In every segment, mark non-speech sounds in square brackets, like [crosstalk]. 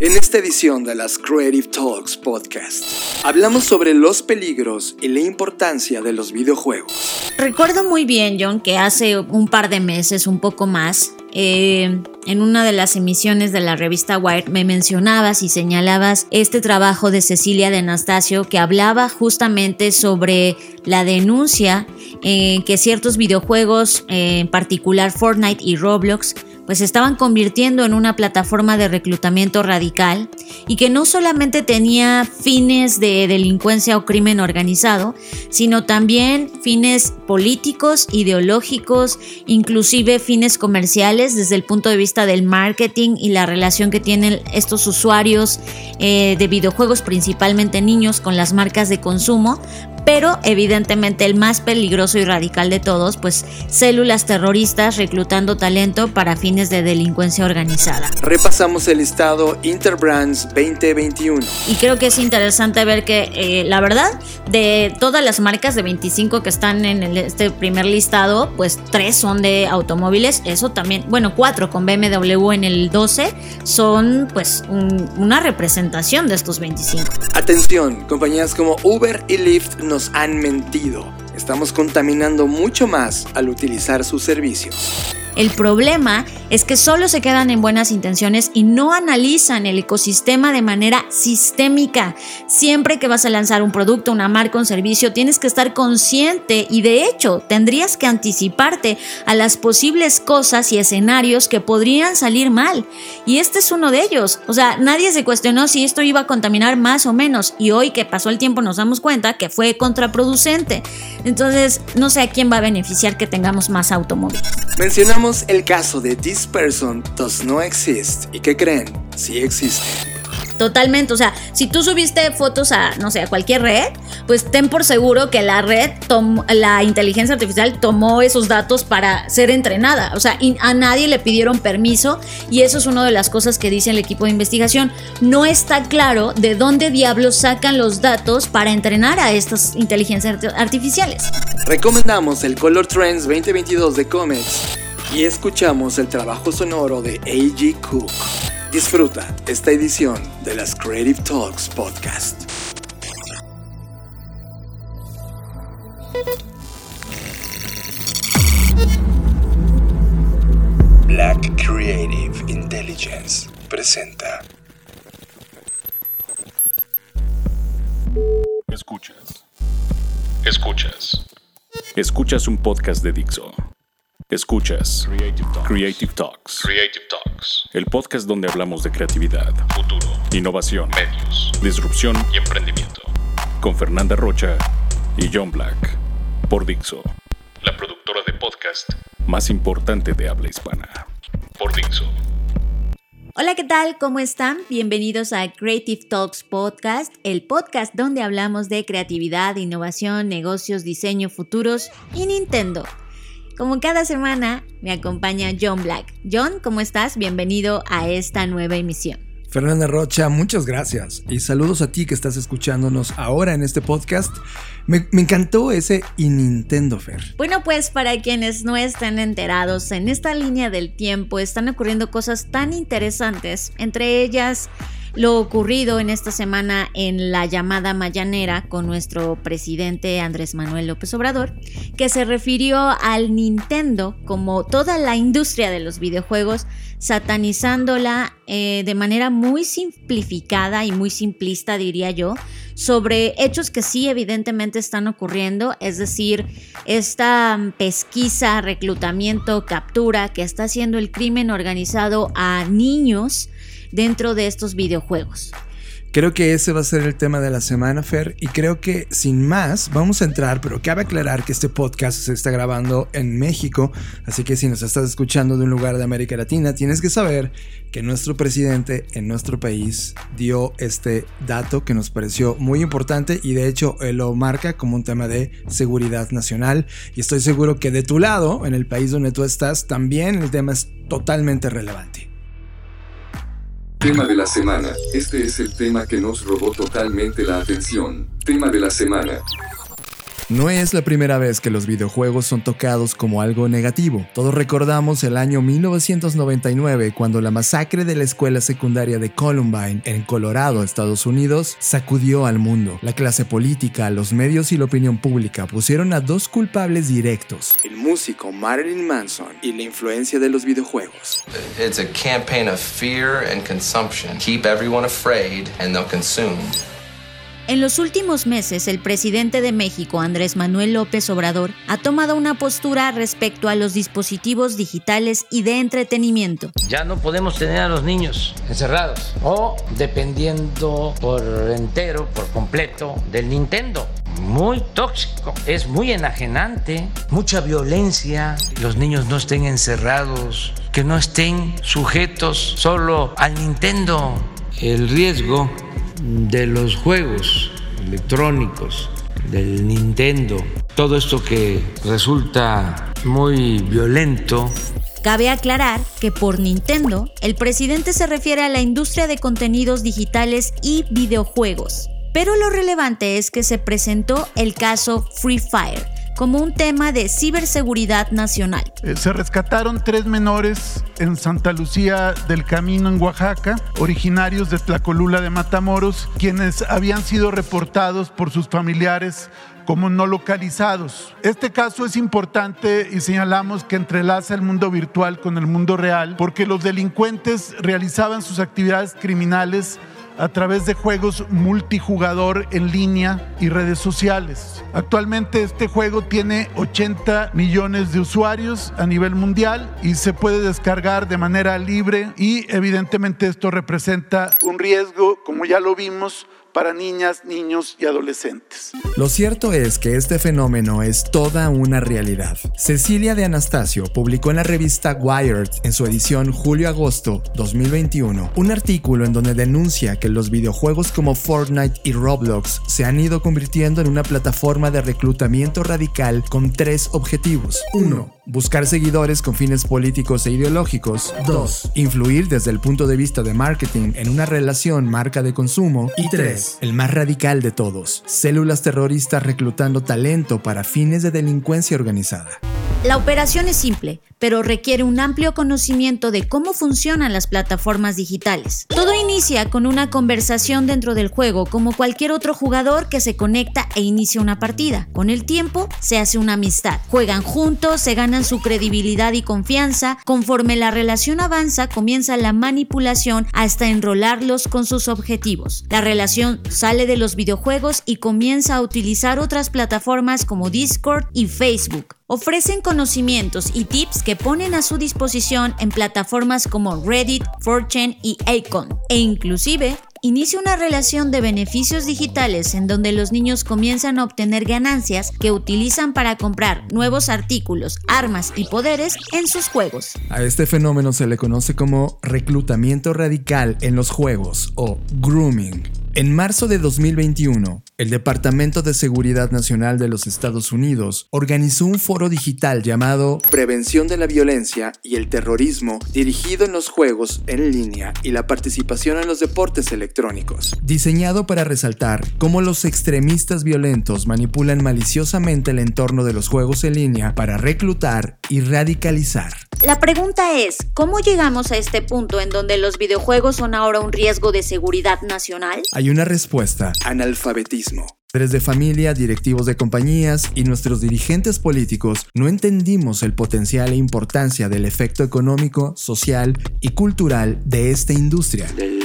En esta edición de las Creative Talks Podcast, hablamos sobre los peligros y la importancia de los videojuegos. Recuerdo muy bien, John, que hace un par de meses, un poco más, eh, en una de las emisiones de la revista Wired me mencionabas y señalabas este trabajo de Cecilia de Anastasio que hablaba justamente sobre la denuncia en que ciertos videojuegos, en particular Fortnite y Roblox, pues estaban convirtiendo en una plataforma de reclutamiento radical y que no solamente tenía fines de delincuencia o crimen organizado, sino también fines políticos, ideológicos, inclusive fines comerciales desde el punto de vista del marketing y la relación que tienen estos usuarios eh, de videojuegos, principalmente niños, con las marcas de consumo, pero evidentemente el más peligroso y radical de todos, pues células terroristas reclutando talento para fines de delincuencia organizada. Repasamos el listado Interbrands 2021. Y creo que es interesante ver que eh, la verdad, de todas las marcas de 25 que están en este primer listado, pues tres son de automóviles, eso también, bueno, cuatro con BMW en el 12, son pues una representación de estos 25. Atención, compañías como Uber y Lyft nos han mentido. Estamos contaminando mucho más al utilizar sus servicios. El problema es que solo se quedan en buenas intenciones y no analizan el ecosistema de manera sistémica. Siempre que vas a lanzar un producto, una marca, un servicio, tienes que estar consciente y de hecho tendrías que anticiparte a las posibles cosas y escenarios que podrían salir mal. Y este es uno de ellos. O sea, nadie se cuestionó si esto iba a contaminar más o menos y hoy que pasó el tiempo nos damos cuenta que fue contraproducente. Entonces, no sé a quién va a beneficiar que tengamos más automóviles. Mencionamos el caso de This Person Does Not Exist. ¿Y qué creen? Sí existe. Totalmente, o sea, si tú subiste fotos a, no sé, a cualquier red, pues ten por seguro que la red, la inteligencia artificial tomó esos datos para ser entrenada. O sea, a nadie le pidieron permiso y eso es una de las cosas que dice el equipo de investigación. No está claro de dónde diablos sacan los datos para entrenar a estas inteligencias artificiales. Recomendamos el Color Trends 2022 de Comex y escuchamos el trabajo sonoro de A.G. Cook. Disfruta esta edición de las Creative Talks Podcast. Black Creative Intelligence presenta. Escuchas. Escuchas. Escuchas un podcast de Dixo. Escuchas Creative Talks. Creative Talks. El podcast donde hablamos de creatividad, futuro, innovación, medios, disrupción y emprendimiento. Con Fernanda Rocha y John Black. Por Dixo, la productora de podcast más importante de habla hispana. Por Dixo. Hola, ¿qué tal? ¿Cómo están? Bienvenidos a Creative Talks Podcast, el podcast donde hablamos de creatividad, innovación, negocios, diseño, futuros y Nintendo. Como cada semana, me acompaña John Black. John, ¿cómo estás? Bienvenido a esta nueva emisión. Fernanda Rocha, muchas gracias y saludos a ti que estás escuchándonos ahora en este podcast. Me, encantó ese y Nintendo Fair. Bueno, pues para quienes no están enterados, en esta línea del tiempo están ocurriendo cosas tan interesantes, entre ellas lo ocurrido en esta semana en la llamada Mayanera con nuestro presidente Andrés Manuel López Obrador, que se refirió al Nintendo como toda la industria de los videojuegos, satanizándola eh, de manera muy simplificada y muy simplista, diría yo, sobre hechos que sí evidentemente están ocurriendo, es decir, esta pesquisa, reclutamiento, captura que está haciendo el crimen organizado a niños dentro de estos videojuegos. Creo que ese va a ser el tema de la semana, Fer, y creo que sin más vamos a entrar, pero cabe aclarar que este podcast se está grabando en México, así que si nos estás escuchando de un lugar de América Latina, tienes que saber que nuestro presidente en nuestro país dio este dato que nos pareció muy importante y de hecho él lo marca como un tema de seguridad nacional y estoy seguro que de tu lado, en el país donde tú estás, también el tema es totalmente relevante. Tema de la semana. Este es el tema que nos robó totalmente la atención. Tema de la semana. No es la primera vez que los videojuegos son tocados como algo negativo. Todos recordamos el año 1999 cuando la masacre de la escuela secundaria de Columbine en Colorado, Estados Unidos, sacudió al mundo. La clase política, los medios y la opinión pública pusieron a dos culpables directos. El músico Marilyn Manson y la influencia de los videojuegos. It's a campaign of fear and consumption. Keep everyone afraid and they'll consume. En los últimos meses, el presidente de México, Andrés Manuel López Obrador, ha tomado una postura respecto a los dispositivos digitales y de entretenimiento. Ya no podemos tener a los niños encerrados o dependiendo por entero, por completo, del Nintendo. Muy tóxico, es muy enajenante, mucha violencia. Los niños no estén encerrados, que no estén sujetos solo al Nintendo. El riesgo de los juegos electrónicos, del Nintendo, todo esto que resulta muy violento. Cabe aclarar que por Nintendo, el presidente se refiere a la industria de contenidos digitales y videojuegos. Pero lo relevante es que se presentó el caso Free Fire, como un tema de ciberseguridad nacional. Eh, se rescataron tres menores en Santa Lucía del Camino, en Oaxaca, originarios de Tlacolula de Matamoros, quienes habían sido reportados por sus familiares como no localizados. Este caso es importante y señalamos que entrelaza el mundo virtual con el mundo real porque los delincuentes realizaban sus actividades criminales a través de juegos multijugador en línea y redes sociales. Actualmente este juego tiene 80 millones de usuarios a nivel mundial y se puede descargar de manera libre y evidentemente esto representa un riesgo, como ya lo vimos, para niñas, niños y adolescentes. Lo cierto es que este fenómeno es toda una realidad. Cecilia de Anastasio publicó en la revista Wired, en su edición julio-agosto 2021, un artículo en donde denuncia que los videojuegos como Fortnite y Roblox se han ido convirtiendo en una plataforma de reclutamiento radical con tres objetivos. 1. Buscar seguidores con fines políticos e ideológicos. 2. Influir desde el punto de vista de marketing en una relación marca de consumo. Y 3. El más radical de todos. Células terroristas reclutando talento para fines de delincuencia organizada. La operación es simple, pero requiere un amplio conocimiento de cómo funcionan las plataformas digitales. Todo inicia con una conversación dentro del juego, como cualquier otro jugador que se conecta e inicia una partida. Con el tiempo se hace una amistad. Juegan juntos, se ganan su credibilidad y confianza. Conforme la relación avanza, comienza la manipulación hasta enrolarlos con sus objetivos. La relación sale de los videojuegos y comienza a utilizar otras plataformas como Discord y Facebook. Ofrecen conocimientos y tips que ponen a su disposición en plataformas como Reddit, 4chan y Acon, e inclusive inicia una relación de beneficios digitales en donde los niños comienzan a obtener ganancias que utilizan para comprar nuevos artículos, armas y poderes en sus juegos. A este fenómeno se le conoce como reclutamiento radical en los juegos o grooming. En marzo de 2021, el Departamento de Seguridad Nacional de los Estados Unidos organizó un foro digital llamado Prevención de la Violencia y el Terrorismo dirigido en los juegos en línea y la participación en los deportes electrónicos. Diseñado para resaltar cómo los extremistas violentos manipulan maliciosamente el entorno de los juegos en línea para reclutar y radicalizar. La pregunta es, ¿cómo llegamos a este punto en donde los videojuegos son ahora un riesgo de seguridad nacional? Una respuesta. Analfabetismo. Padres de familia, directivos de compañías y nuestros dirigentes políticos no entendimos el potencial e importancia del efecto económico, social y cultural de esta industria. Del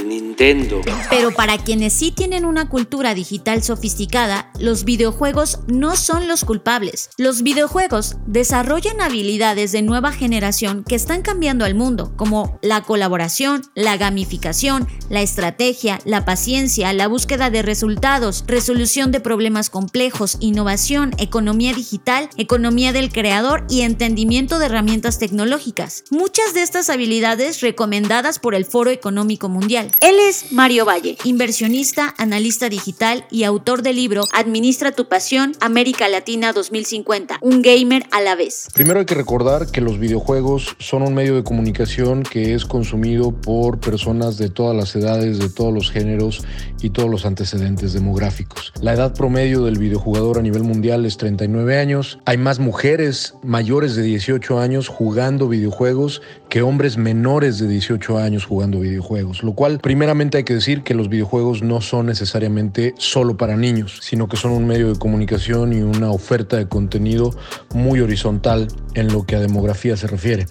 Pero para quienes sí tienen una cultura digital sofisticada, los videojuegos no son los culpables. Los videojuegos desarrollan habilidades de nueva generación que están cambiando al mundo, como la colaboración, la gamificación, la estrategia, la paciencia, la búsqueda de resultados, resolución de problemas complejos, innovación, economía digital, economía del creador y entendimiento de herramientas tecnológicas. Muchas de estas habilidades recomendadas por el Foro Económico Mundial. Es Mario Valle, inversionista, analista digital y autor del libro Administra tu pasión, América Latina 2050, un gamer a la vez. Primero hay que recordar que los videojuegos son un medio de comunicación que es consumido por personas de todas las edades, de todos los géneros y todos los antecedentes demográficos. La edad promedio del videojugador a nivel mundial es 39 años. Hay más mujeres mayores de 18 años jugando videojuegos que hombres menores de 18 años jugando videojuegos, lo cual primeramente hay que decir que los videojuegos no son necesariamente solo para niños, sino que son un medio de comunicación y una oferta de contenido muy horizontal en lo que a demografía se refiere.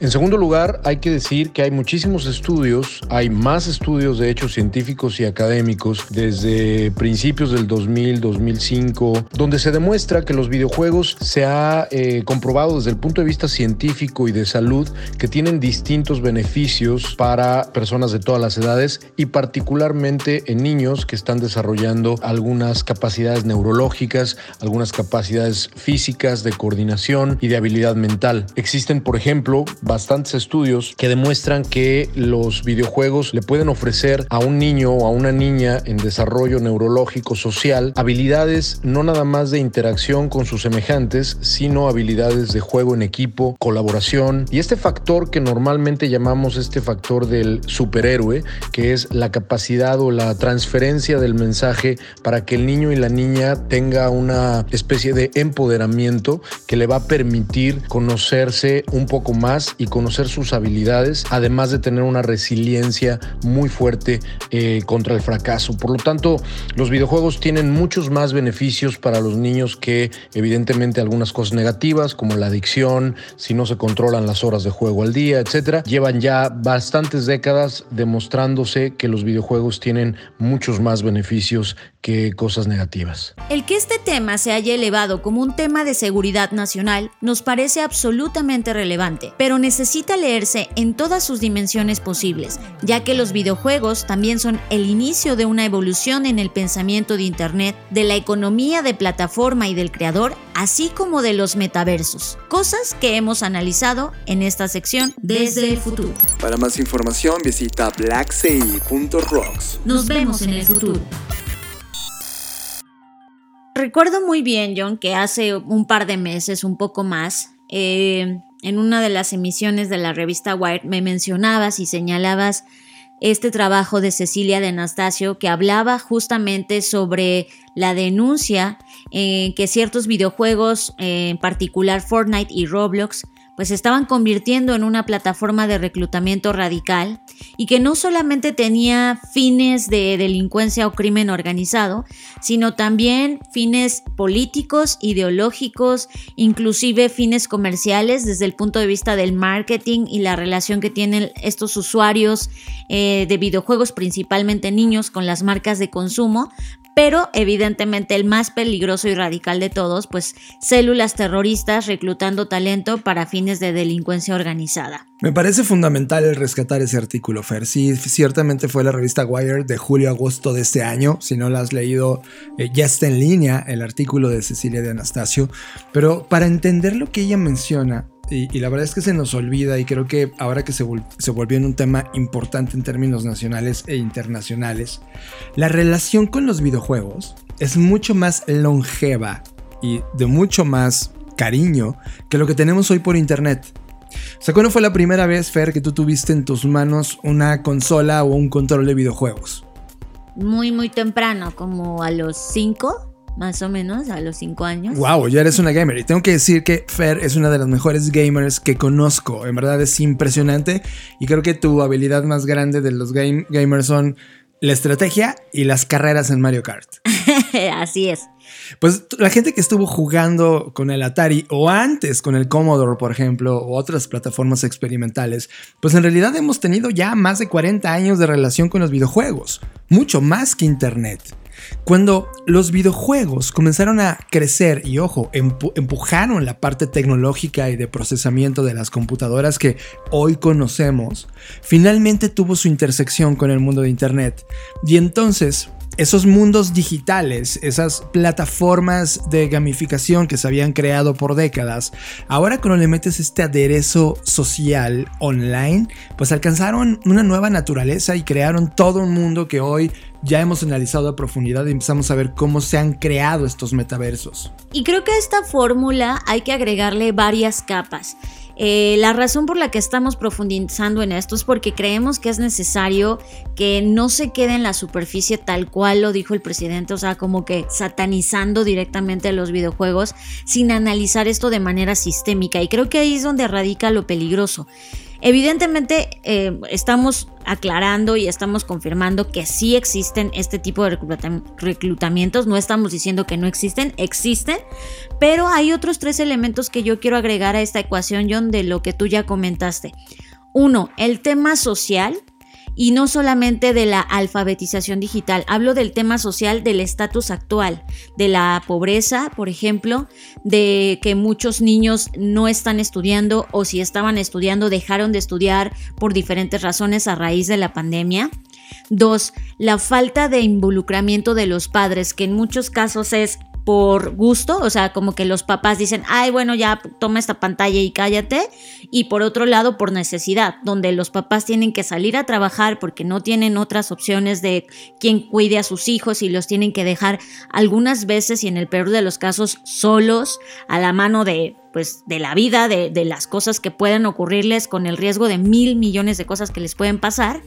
En segundo lugar, hay que decir que hay muchísimos estudios, hay más estudios de hechos científicos y académicos desde principios del 2000, 2005, donde se demuestra que los videojuegos se ha eh, comprobado desde el punto de vista científico y de salud que tienen distintos beneficios para personas de todas las edades y particularmente en niños que están desarrollando algunas capacidades neurológicas, algunas capacidades físicas de coordinación y de habilidad mental. Existen, por ejemplo, bastantes estudios que demuestran que los videojuegos le pueden ofrecer a un niño o a una niña en desarrollo neurológico social habilidades no nada más de interacción con sus semejantes, sino habilidades de juego en equipo, colaboración y este factor que normalmente llamamos este factor del superhéroe, que es la capacidad o la transferencia del mensaje para que el niño y la niña tenga una especie de empoderamiento que le va a permitir conocerse un poco más y conocer sus habilidades, además de tener una resiliencia muy fuerte eh, contra el fracaso. Por lo tanto, los videojuegos tienen muchos más beneficios para los niños que evidentemente algunas cosas negativas, como la adicción, si no se controlan las horas de juego al día, etcétera, llevan ya bastantes décadas demostrándose que los videojuegos tienen muchos más beneficios que cosas negativas. El que este tema se haya elevado como un tema de seguridad nacional nos parece absolutamente relevante, pero necesita leerse en todas sus dimensiones posibles, ya que los videojuegos también son el inicio de una evolución en el pensamiento de Internet, de la economía de plataforma y del creador, así como de los metaversos, cosas que hemos analizado en esta sección desde el futuro. Para más información visita Nos vemos en el futuro. Recuerdo muy bien, John, que hace un par de meses, un poco más, eh, en una de las emisiones de la revista Wired me mencionabas y señalabas este trabajo de Cecilia de Anastasio que hablaba justamente sobre la denuncia en que ciertos videojuegos, en particular Fortnite y Roblox, pues estaban convirtiendo en una plataforma de reclutamiento radical y que no solamente tenía fines de delincuencia o crimen organizado, sino también fines políticos, ideológicos, inclusive fines comerciales desde el punto de vista del marketing y la relación que tienen estos usuarios eh, de videojuegos, principalmente niños, con las marcas de consumo, pero evidentemente el más peligroso y radical de todos, pues células terroristas reclutando talento para fines de delincuencia organizada. Me parece fundamental el rescatar ese artículo, Fer. Sí, ciertamente fue la revista Wired de julio-agosto de este año. Si no lo has leído, eh, ya está en línea el artículo de Cecilia de Anastasio. Pero para entender lo que ella menciona, y, la verdad es que se nos olvida y creo que ahora que se, volvió en un tema importante en términos nacionales e internacionales, la relación con los videojuegos es mucho más longeva y de mucho más cariño que lo que tenemos hoy por internet. O ¿cuándo fue la primera vez, Fer, que tú tuviste en tus manos una consola o un control de videojuegos? Muy, muy temprano, como a los 5 más o menos, a los 5 años. Wow, ya eres una gamer. Y tengo que decir que Fer es una de las mejores gamers que conozco. En verdad es impresionante. Y creo que tu habilidad más grande de los game gamers son la estrategia y las carreras en Mario Kart. [laughs] Así es. Pues la gente que estuvo jugando con el Atari o antes con el Commodore, por ejemplo, o otras plataformas experimentales, pues en realidad hemos tenido ya más de 40 años de relación con los videojuegos, mucho más que Internet. Cuando los videojuegos comenzaron a crecer y ojo, empujaron la parte tecnológica y de procesamiento de las computadoras que hoy conocemos, finalmente tuvo su intersección con el mundo de Internet. Y entonces esos mundos digitales, esas plataformas de gamificación que se habían creado por décadas, ahora cuando le metes este aderezo social online, pues alcanzaron una nueva naturaleza y crearon todo un mundo que hoy ya hemos analizado a profundidad y empezamos a ver cómo se han creado estos metaversos. Y creo que a esta fórmula hay que agregarle varias capas. Eh, la razón por la que estamos profundizando en esto es porque creemos que es necesario que no se quede en la superficie tal cual lo dijo el presidente, o sea, como que satanizando directamente los videojuegos sin analizar esto de manera sistémica. Y creo que ahí es donde radica lo peligroso. Evidentemente eh, estamos aclarando y estamos confirmando que sí existen este tipo de reclutamientos, no estamos diciendo que no existen, existen, pero hay otros tres elementos que yo quiero agregar a esta ecuación, John, de lo que tú ya comentaste. Uno, el tema social, y no solamente de la alfabetización digital, hablo del tema social del estatus actual, de la pobreza, por ejemplo, de que muchos niños no están estudiando o si estaban estudiando dejaron de estudiar por diferentes razones a raíz de la pandemia. Dos, la falta de involucramiento de los padres, que en muchos casos es por gusto, o sea, como que los papás dicen, ay, bueno, ya toma esta pantalla y cállate, y por otro lado, por necesidad, donde los papás tienen que salir a trabajar porque no tienen otras opciones de quien cuide a sus hijos y los tienen que dejar algunas veces y en el peor de los casos solos a la mano de pues de la vida, de, de, las cosas que pueden ocurrirles con el riesgo de mil millones de cosas que les pueden pasar.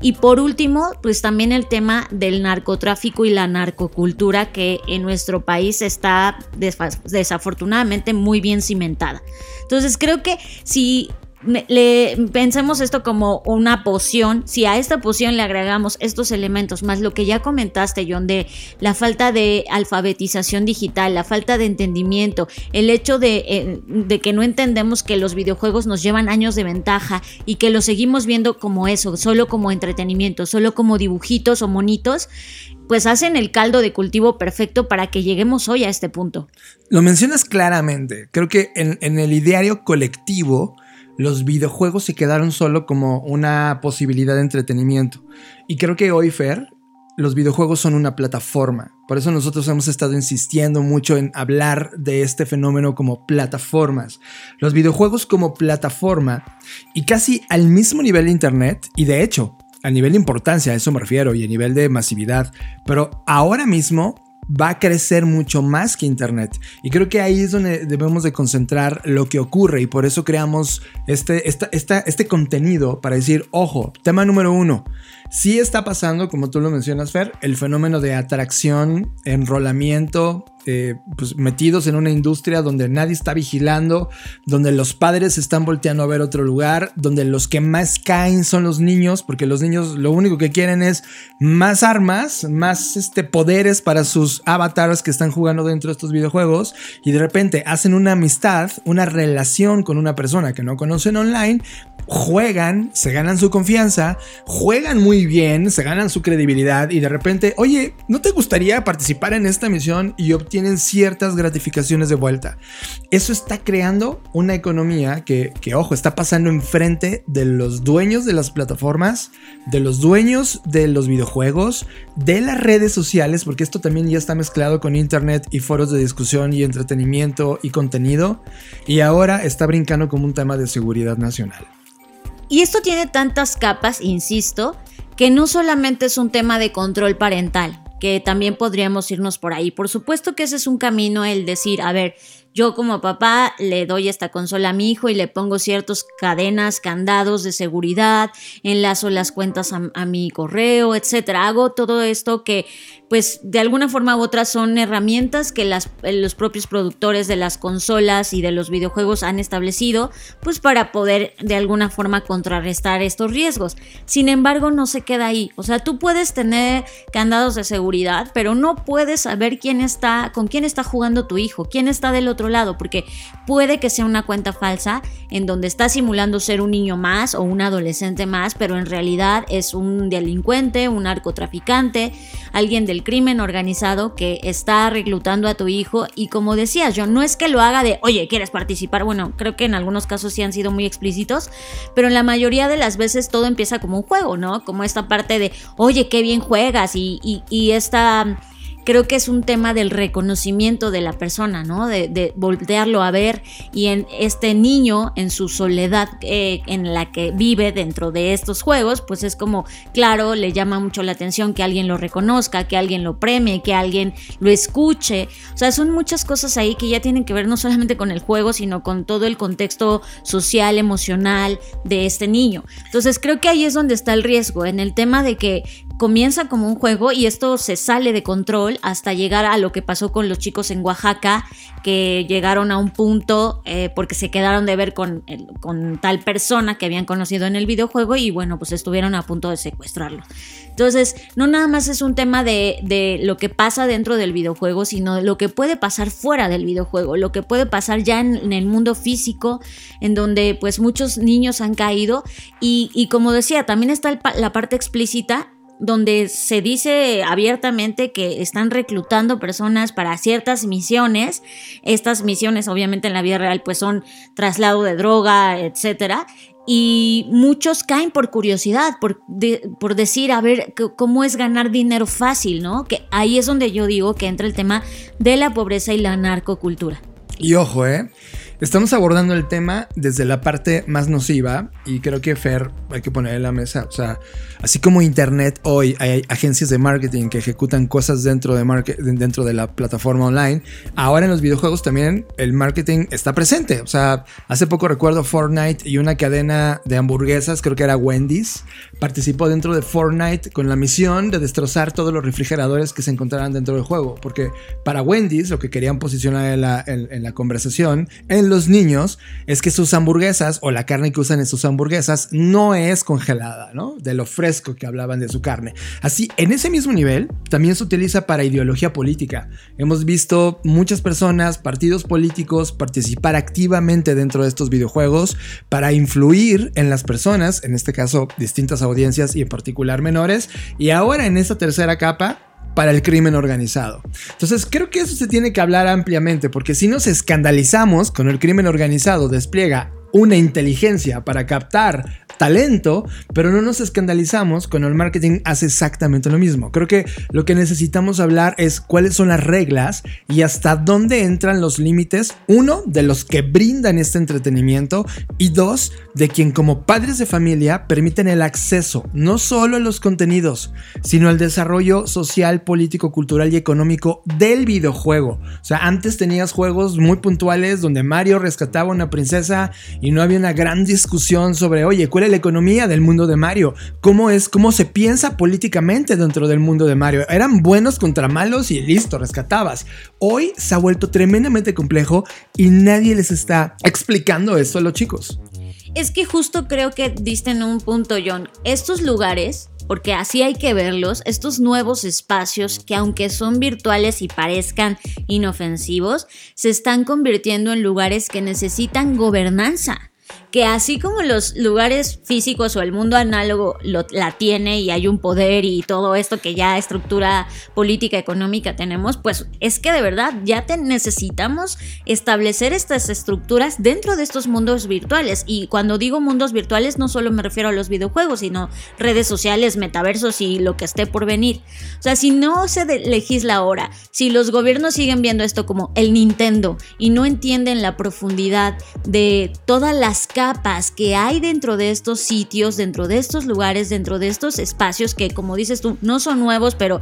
Y por último, pues también el tema del narcotráfico y la narcocultura que en nuestro país está desafortunadamente muy bien cimentada. Entonces creo que si le pensemos esto como una poción. Si a esta poción le agregamos estos elementos, más lo que ya comentaste, John, de la falta de alfabetización digital, la falta de entendimiento, el hecho de, eh, que no entendemos que los videojuegos nos llevan años de ventaja y que lo seguimos viendo como eso, solo como entretenimiento, solo como dibujitos o monitos, pues hacen el caldo de cultivo perfecto para que lleguemos hoy a este punto. Lo mencionas claramente. Creo que en el ideario colectivo los videojuegos se quedaron solo como una posibilidad de entretenimiento. Y creo que hoy, Fer, los videojuegos son una plataforma. Por eso nosotros hemos estado insistiendo mucho en hablar de este fenómeno como plataformas. Los videojuegos como plataforma y casi al mismo nivel de Internet, y de hecho, a nivel de importancia, a eso me refiero, y a nivel de masividad, pero ahora mismo va a crecer mucho más que Internet. Y creo que ahí es donde debemos de concentrar lo que ocurre y por eso creamos este, este contenido para decir, ojo, tema número uno, sí está pasando, como tú lo mencionas, Fer, el fenómeno de atracción, enrolamiento, eh, pues metidos en una industria donde nadie está vigilando, donde los padres están volteando a ver otro lugar, donde los que más caen son los niños, porque los niños lo único que quieren es más armas, más este, poderes para sus avatars que están jugando dentro de estos videojuegos y de repente hacen una amistad, una relación con una persona que no conocen online, juegan, se ganan su confianza, juegan muy bien, se ganan su credibilidad y de repente, oye, ¿no te gustaría participar en esta misión y obtienen ciertas gratificaciones de vuelta? Eso está creando una economía que, que, ojo, está pasando enfrente de los dueños de las plataformas, de los dueños de los videojuegos, de las redes sociales, porque esto también ya está mezclado con internet y foros de discusión y entretenimiento y contenido, y ahora está brincando como un tema de seguridad nacional. Y esto tiene tantas capas, insisto, que no solamente es un tema de control parental, que también podríamos irnos por ahí. Por supuesto que ese es un camino el decir, a ver, yo como papá le doy esta consola a mi hijo y le pongo ciertas cadenas, candados de seguridad, enlazo las cuentas a, a mi correo, etcétera. Hago todo esto que pues de alguna forma u otra son herramientas que las, los propios productores de las consolas y de los videojuegos han establecido, pues para poder de alguna forma contrarrestar estos riesgos. Sin embargo, no se queda ahí. O sea, tú puedes tener candados de seguridad, pero no puedes saber quién está, con quién está jugando tu hijo, quién está del otro lado, porque puede que sea una cuenta falsa en donde está simulando ser un niño más o un adolescente más, pero en realidad es un delincuente, un narcotraficante, alguien del crimen organizado que está reclutando a tu hijo y como decías yo, no es que lo haga de, oye, ¿quieres participar? Bueno, creo que en algunos casos sí han sido muy explícitos, pero en la mayoría de las veces todo empieza como un juego, ¿no? Como esta parte de, oye, qué bien juegas y, y, y esta creo que es un tema del reconocimiento de la persona, ¿no? De, voltearlo a ver y en este niño, en su soledad eh, en la que vive dentro de estos juegos, pues es como, claro, le llama mucho la atención que alguien lo reconozca, que alguien lo premie, que alguien lo escuche. O sea, son muchas cosas ahí que ya tienen que ver no solamente con el juego, sino con todo el contexto social, emocional de este niño. Entonces creo que ahí es donde está el riesgo, en el tema de que comienza como un juego y esto se sale de control hasta llegar a lo que pasó con los chicos en Oaxaca, que llegaron a un punto eh, porque se quedaron de ver con, con tal persona que habían conocido en el videojuego y bueno, pues estuvieron a punto de secuestrarlo. Entonces, no nada más es un tema de, de lo que pasa dentro del videojuego, sino lo que puede pasar fuera del videojuego, lo que puede pasar ya en, el mundo físico, en donde pues muchos niños han caído y como decía, también está la parte explícita donde se dice abiertamente que están reclutando personas para ciertas misiones. Estas misiones, obviamente en la vida real, pues son traslado de droga, etcétera. Y muchos caen por curiosidad, por, por decir, a ver, cómo es ganar dinero fácil, ¿no? Que ahí es donde yo digo que entra el tema de la pobreza y la narcocultura. Y ojo, ¿eh? Estamos abordando el tema desde la parte más nociva y creo que Fer hay que poner en la mesa. O sea, así como Internet hoy hay agencias de marketing que ejecutan cosas dentro de, dentro de la plataforma online, ahora en los videojuegos también el marketing está presente. O sea, hace poco recuerdo Fortnite y una cadena de hamburguesas, creo que era Wendy's, participó dentro de Fortnite con la misión de destrozar todos los refrigeradores que se encontraran dentro del juego. Porque para Wendy's lo que querían posicionar en la, en la conversación en los niños es que sus hamburguesas o la carne que usan en sus hamburguesas no es congelada, ¿no? De lo fresco que hablaban de su carne. Así, en ese mismo nivel, también se utiliza para ideología política. Hemos visto muchas personas, partidos políticos, participar activamente dentro de estos videojuegos para influir en las personas, en este caso distintas audiencias y en particular menores. Y ahora en esta tercera capa, para el crimen organizado. Entonces creo que eso se tiene que hablar ampliamente, porque si nos escandalizamos con el crimen organizado despliega una inteligencia para captar talento, pero no nos escandalizamos cuando el marketing hace exactamente lo mismo. Creo que lo que necesitamos hablar es cuáles son las reglas y hasta dónde entran los límites, uno, de los que brindan este entretenimiento y dos, de quien como padres de familia permiten el acceso no solo a los contenidos, sino al desarrollo social, político, cultural y económico del videojuego. O sea, antes tenías juegos muy puntuales donde Mario rescataba a una princesa y no había una gran discusión sobre, oye, ¿cuál es la economía del mundo de Mario? ¿Cómo es, cómo se piensa políticamente dentro del mundo de Mario? Eran buenos contra malos y listo, rescatabas. Hoy se ha vuelto tremendamente complejo y nadie les está explicando esto a los chicos. Es que justo creo que diste en un punto, John. Estos lugares porque así hay que verlos, estos nuevos espacios que aunque son virtuales y parezcan inofensivos, se están convirtiendo en lugares que necesitan gobernanza que así como los lugares físicos o el mundo análogo lo, la tiene y hay un poder y todo esto que ya estructura política económica tenemos, pues es que de verdad ya te necesitamos establecer estas estructuras dentro de estos mundos virtuales. Y cuando digo mundos virtuales no solo me refiero a los videojuegos, sino redes sociales, metaversos y lo que esté por venir. O sea, si no se legisla ahora, si los gobiernos siguen viendo esto como el Nintendo y no entienden la profundidad de todas las capas que hay dentro de estos sitios, dentro de estos lugares, dentro de estos espacios que, como dices tú, no son nuevos, pero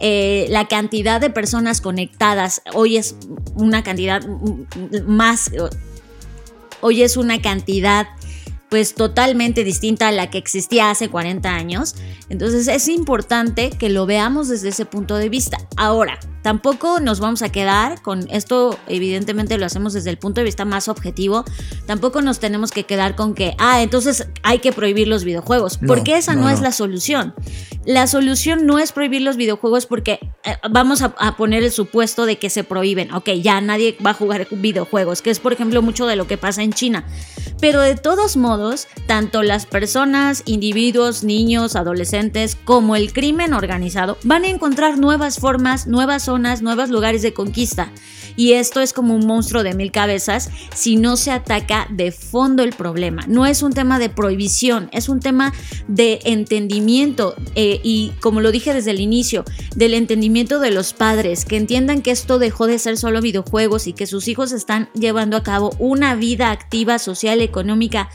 eh, la cantidad de personas conectadas hoy es una cantidad más, hoy es una cantidad pues totalmente distinta a la que existía hace 40 años. Entonces es importante que lo veamos desde ese punto de vista. Ahora, tampoco nos vamos a quedar con esto, evidentemente lo hacemos desde el punto de vista más objetivo, tampoco nos tenemos que quedar con que, ah, entonces hay que prohibir los videojuegos, porque esa no, es la solución. La solución no es prohibir los videojuegos porque eh, vamos a, a, poner el supuesto de que se prohíben, ok, ya nadie va a jugar videojuegos, que es por ejemplo mucho de lo que pasa en China. Pero de todos modos, tanto las personas, individuos, niños, adolescentes, como el crimen organizado van a encontrar nuevas formas, nuevas zonas, nuevos lugares de conquista. Y esto es como un monstruo de mil cabezas si no se ataca de fondo el problema. No es un tema de prohibición, es un tema de entendimiento eh, y como lo dije desde el inicio, del entendimiento de los padres, que entiendan que esto dejó de ser solo videojuegos y que sus hijos están llevando a cabo una vida activa, social, económica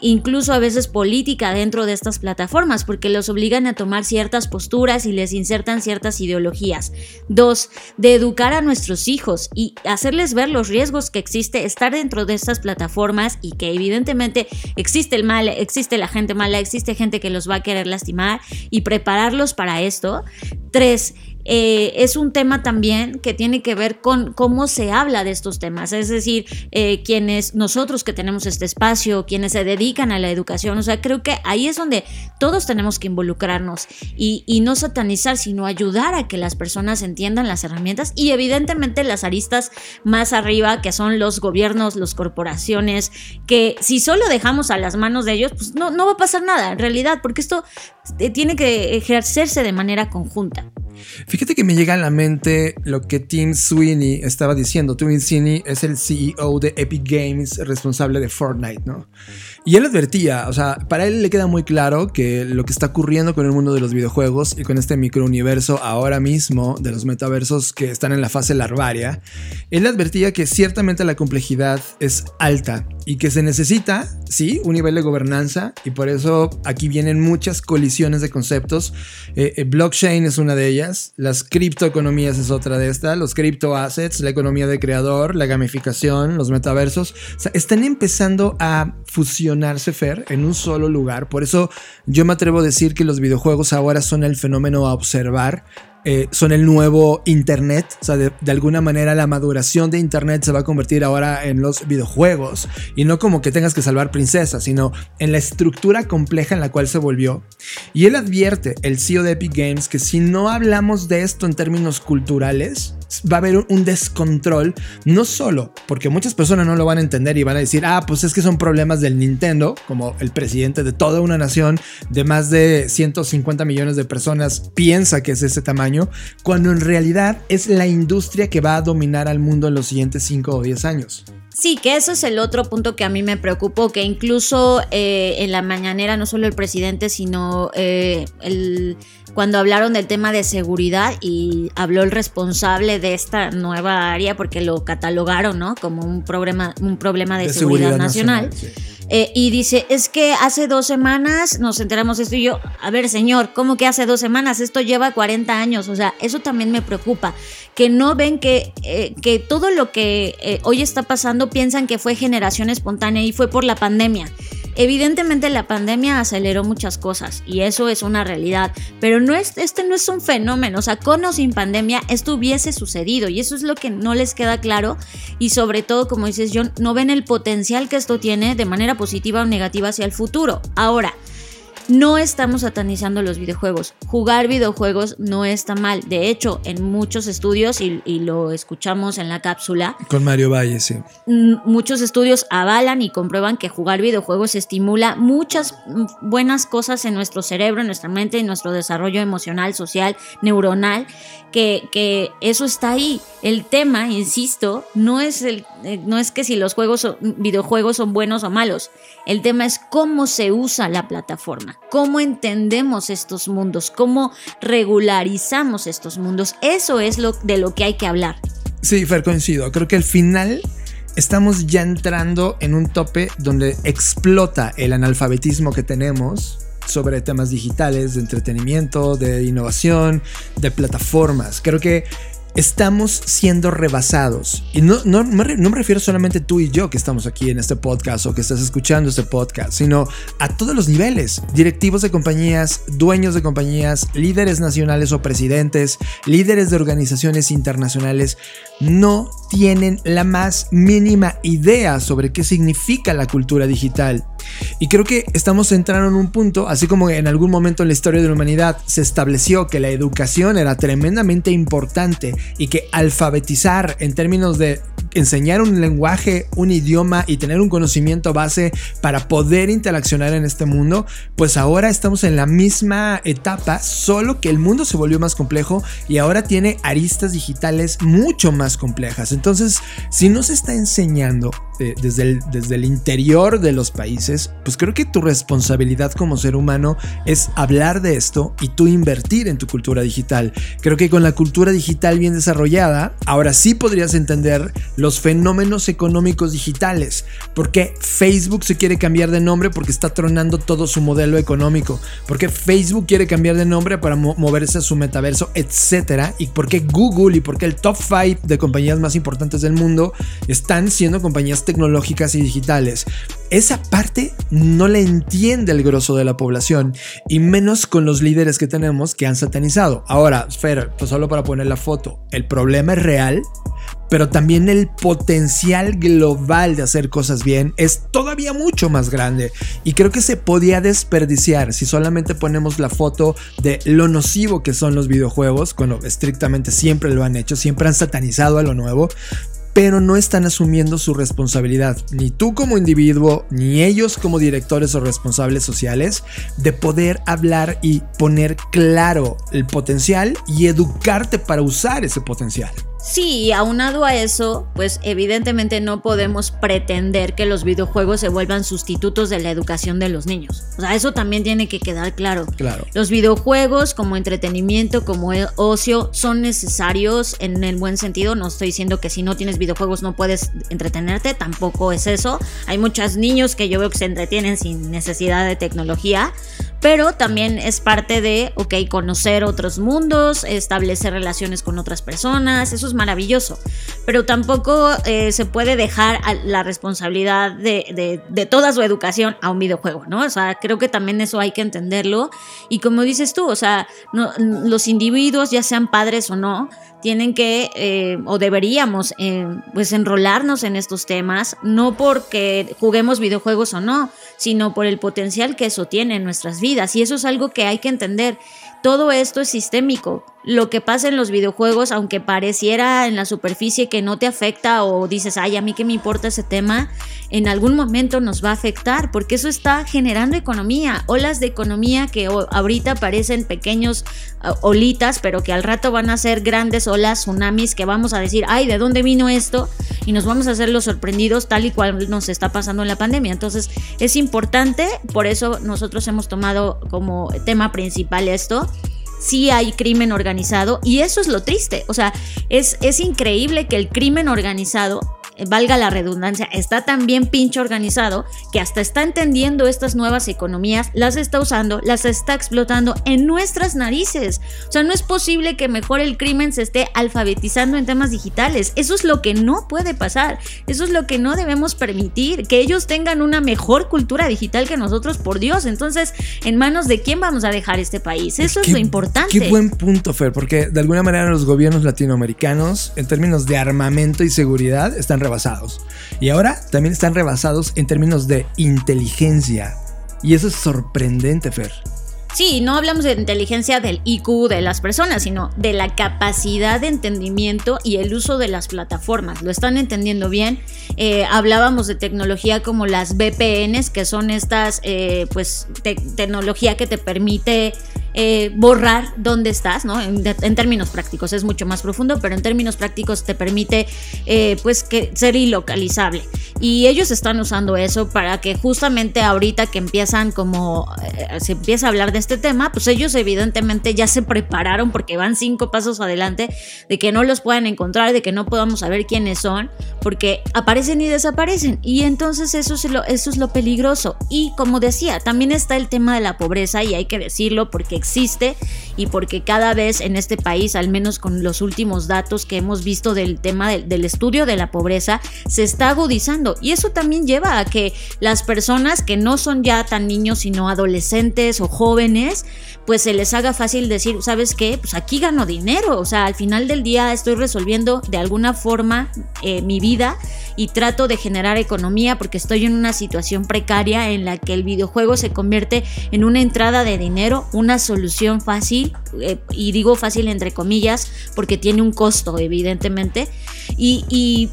incluso a veces política dentro de estas plataformas, porque los obligan a tomar ciertas posturas y les insertan ciertas ideologías. Dos, de educar a nuestros hijos y hacerles ver los riesgos que existe estar dentro de estas plataformas y que evidentemente existe el mal, existe la gente mala, existe gente que los va a querer lastimar y prepararlos para esto. Tres, eh, es un tema también que tiene que ver con cómo se habla de estos temas, es decir, eh, quienes nosotros que tenemos este espacio, quienes se dedican a la educación, o sea, creo que ahí es donde todos tenemos que involucrarnos y, no satanizar, sino ayudar a que las personas entiendan las herramientas y evidentemente las aristas más arriba, que son los gobiernos, las corporaciones, que si solo dejamos a las manos de ellos, pues no, no va a pasar nada en realidad, porque esto eh, tiene que ejercerse de manera conjunta. Fíjate que me llega a la mente lo que Tim Sweeney estaba diciendo. Tim Sweeney es el CEO de Epic Games, responsable de Fortnite, ¿no? Y él advertía, o sea, para él le queda muy claro que lo que está ocurriendo con el mundo de los videojuegos y con este microuniverso ahora mismo de los metaversos que están en la fase larvaria, él advertía que ciertamente la complejidad es alta y que se necesita, sí, un nivel de gobernanza y por eso aquí vienen muchas colisiones de conceptos. Eh, eh, blockchain es una de ellas, las criptoeconomías es otra de estas, los crypto assets, la economía de creador, la gamificación, los metaversos, están empezando a fusionar Fer en un solo lugar. Por eso yo me atrevo a decir que los videojuegos ahora son el fenómeno a observar eh, son el nuevo Internet. O sea, de, alguna manera la maduración de Internet se va a convertir ahora en los videojuegos. Y no como que tengas que salvar princesas, sino en la estructura compleja en la cual se volvió. Y él advierte, el CEO de Epic Games, que si no hablamos de esto en términos culturales, va a haber un descontrol, no solo porque muchas personas no lo van a entender y van a decir, ah, pues es que son problemas del Nintendo, como el presidente de toda una nación de más de 150 millones de personas piensa que es ese tamaño cuando en realidad es la industria que va a dominar al mundo en los siguientes 5 o 10 años. Sí, que eso es el otro punto que a mí me preocupó, que incluso eh, en la mañanera no solo el presidente, sino eh, el, cuando hablaron del tema de seguridad y habló el responsable de esta nueva área porque lo catalogaron ¿no? como un problema, un problema de, seguridad, nacional. Eh, y dice, es que hace dos semanas nos enteramos esto y yo, a ver señor, ¿cómo que hace dos semanas? Esto lleva 40 años, o sea, eso también me preocupa, que no ven que, eh, que todo lo que eh, hoy está pasando piensan que fue generación espontánea y fue por la pandemia. Evidentemente la pandemia aceleró muchas cosas y eso es una realidad, pero no es, este no es un fenómeno, o sea, con sin pandemia esto hubiese sucedido y eso es lo que no les queda claro y sobre todo, como dices John, no ven el potencial que esto tiene de manera positiva o negativa hacia el futuro. Ahora, no estamos satanizando los videojuegos. Jugar videojuegos no está mal. De hecho, en muchos estudios, y, lo escuchamos en la cápsula. Con Mario Valle, sí. Muchos estudios avalan y comprueban que jugar videojuegos estimula muchas buenas cosas en nuestro cerebro, en nuestra mente, en nuestro desarrollo emocional, social, neuronal. Que, que eso está ahí. El tema, insisto, no es, el, eh, no es que si los juegos, videojuegos son buenos o malos. El tema es cómo se usa la plataforma cómo entendemos estos mundos, cómo regularizamos estos mundos. Eso es lo de lo que hay que hablar. Sí, Fer, coincido. Creo que al final estamos ya entrando en un tope donde explota el analfabetismo que tenemos sobre temas digitales, de entretenimiento, de innovación, de plataformas. Creo que estamos siendo rebasados. Y no, no, no, me refiero solamente tú y yo que estamos aquí en este podcast o que estás escuchando este podcast, sino a todos los niveles, directivos de compañías, dueños de compañías, líderes nacionales o presidentes, líderes de organizaciones internacionales, no tienen la más mínima idea sobre qué significa la cultura digital. Y creo que estamos entrando en un punto, así como en algún momento en la historia de la humanidad se estableció que la educación era tremendamente importante y que alfabetizar en términos de enseñar un lenguaje, un idioma y tener un conocimiento base para poder interaccionar en este mundo, pues ahora estamos en la misma etapa, solo que el mundo se volvió más complejo y ahora tiene aristas digitales mucho más complejas. Entonces, si no se está enseñando eh, desde, el, desde el interior de los países, pues creo que tu responsabilidad como ser humano es hablar de esto y tú invertir en tu cultura digital. Creo que con la cultura digital bien desarrollada, ahora sí podrías entender los fenómenos económicos digitales. Porque Facebook se quiere cambiar de nombre porque está tronando todo su modelo económico. Porque Facebook quiere cambiar de nombre para moverse a su metaverso, etcétera. Y porque Google y porque el top 5 de compañías más importantes del mundo están siendo compañías tecnológicas y digitales. Esa parte no le entiende el grosso de la población y menos con los líderes que tenemos que han satanizado. Ahora, Fer, pues solo para poner la foto, el problema es real, pero también el potencial global de hacer cosas bien es todavía mucho más grande y creo que se podía desperdiciar si solamente ponemos la foto de lo nocivo que son los videojuegos, cuando estrictamente siempre lo han hecho, siempre han satanizado a lo nuevo, pero no están asumiendo su responsabilidad, ni tú como individuo, ni ellos como directores o responsables sociales, de poder hablar y poner claro el potencial y educarte para usar ese potencial. Sí, aunado a eso, pues evidentemente no podemos pretender que los videojuegos se vuelvan sustitutos de la educación de los niños. O sea, eso también tiene que quedar claro. Claro. Los videojuegos como entretenimiento, como e-, ocio, son necesarios en el buen sentido. No estoy diciendo que si no tienes videojuegos no puedes entretenerte, tampoco es eso. Hay muchos niños que yo veo que se entretienen sin necesidad de tecnología, pero también es parte de, ok, conocer otros mundos, establecer relaciones con otras personas, eso es maravilloso, pero tampoco eh, se puede dejar la responsabilidad de, toda su educación a un videojuego, ¿no? O sea, creo que también eso hay que entenderlo y como dices tú, o sea, los individuos, ya sean padres o no, tienen que eh, o deberíamos eh, pues enrolarnos en estos temas, no porque juguemos videojuegos o no, sino por el potencial que eso tiene en nuestras vidas. Y eso es algo que hay que entender. Todo esto es sistémico lo que pasa en los videojuegos, aunque pareciera en la superficie que no te afecta o dices, ay, a mí que me importa ese tema, en algún momento nos va a afectar, porque eso está generando economía, olas de economía que ahorita parecen pequeños ah, olitas, pero que al rato van a ser grandes olas, tsunamis, que vamos a decir, ay, ¿de dónde vino esto? Y nos vamos a hacer los sorprendidos tal y cual nos está pasando en la pandemia. Entonces, es importante, por eso nosotros hemos tomado como tema principal esto sí hay crimen organizado y eso es lo triste. O sea, es, es increíble que el crimen organizado valga la redundancia, está tan bien pinche organizado que hasta está entendiendo estas nuevas economías, las está usando, las está explotando en nuestras narices. O sea, no es posible que mejor el crimen se esté alfabetizando en temas digitales. Eso es lo que no puede pasar. Eso es lo que no debemos permitir, que ellos tengan una mejor cultura digital que nosotros, por Dios. Entonces, ¿en manos de quién vamos a dejar este país? Eso es lo importante. Qué buen punto, Fer, porque de alguna manera los gobiernos latinoamericanos, en términos de armamento y seguridad, están rebasados. Y ahora también están rebasados en términos de inteligencia. Y eso es sorprendente, Fer. Sí, no hablamos de inteligencia del IQ de las personas, sino de la capacidad de entendimiento y el uso de las plataformas. ¿Lo están entendiendo bien? Eh, hablábamos de tecnología como las VPNs, que son estas, eh, pues, tecnología que te permite eh, borrar dónde estás, ¿no? En, términos prácticos es mucho más profundo, pero en términos prácticos te permite, pues, que ser ilocalizable. Y ellos están usando eso para que justamente ahorita que empiezan como, se empieza a hablar de este tema, pues ellos evidentemente ya se prepararon porque van cinco pasos adelante de que no los puedan encontrar, de que no podamos saber quiénes son, porque aparecen y desaparecen. Y entonces eso es lo, eso es lo peligroso. Y como decía, también está el tema de la pobreza y hay que decirlo porque existe y porque cada vez en este país, al menos con los últimos datos que hemos visto del tema del, estudio de la pobreza, se está agudizando. Y eso también lleva a que las personas que no son ya tan niños, sino adolescentes o jóvenes, pues se les haga fácil decir, ¿sabes qué? Pues aquí gano dinero. O sea, al final del día estoy resolviendo de alguna forma eh, mi vida y trato de generar economía porque estoy en una situación precaria en la que el videojuego se convierte en una entrada de dinero, una solución fácil, eh, y digo fácil entre comillas porque tiene un costo evidentemente, y,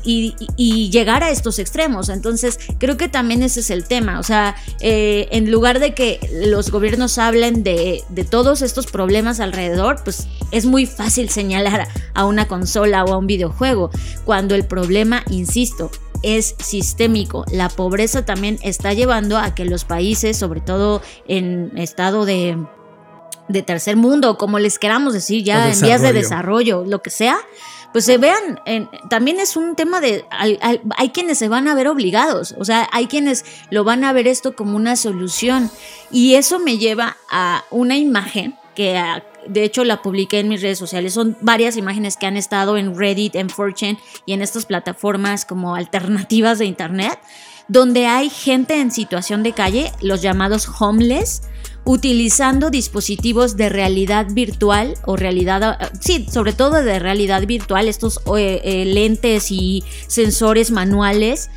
llegar a estos extremos. Entonces creo que también ese es el tema, o sea, eh, en lugar de que los gobiernos hablen de, de todos estos problemas alrededor, pues es muy fácil señalar a una consola o a un videojuego, cuando el problema, insisto, es sistémico. La pobreza también está llevando a que los países, sobre todo en estado de, tercer mundo, como les queramos decir, ya en vías de desarrollo, lo que sea, pues se vean, también es un tema de, hay, hay, quienes se van a ver obligados, o sea, hay quienes lo van a ver esto como una solución. Y eso me lleva a una imagen que de hecho la publiqué en mis redes sociales. Son varias imágenes que han estado en Reddit, en Fortune y en estas plataformas como alternativas de Internet, donde hay gente en situación de calle, los llamados homeless, utilizando dispositivos de realidad virtual o realidad, sí, sobre todo de realidad virtual, estos eh, eh, lentes y sensores manuales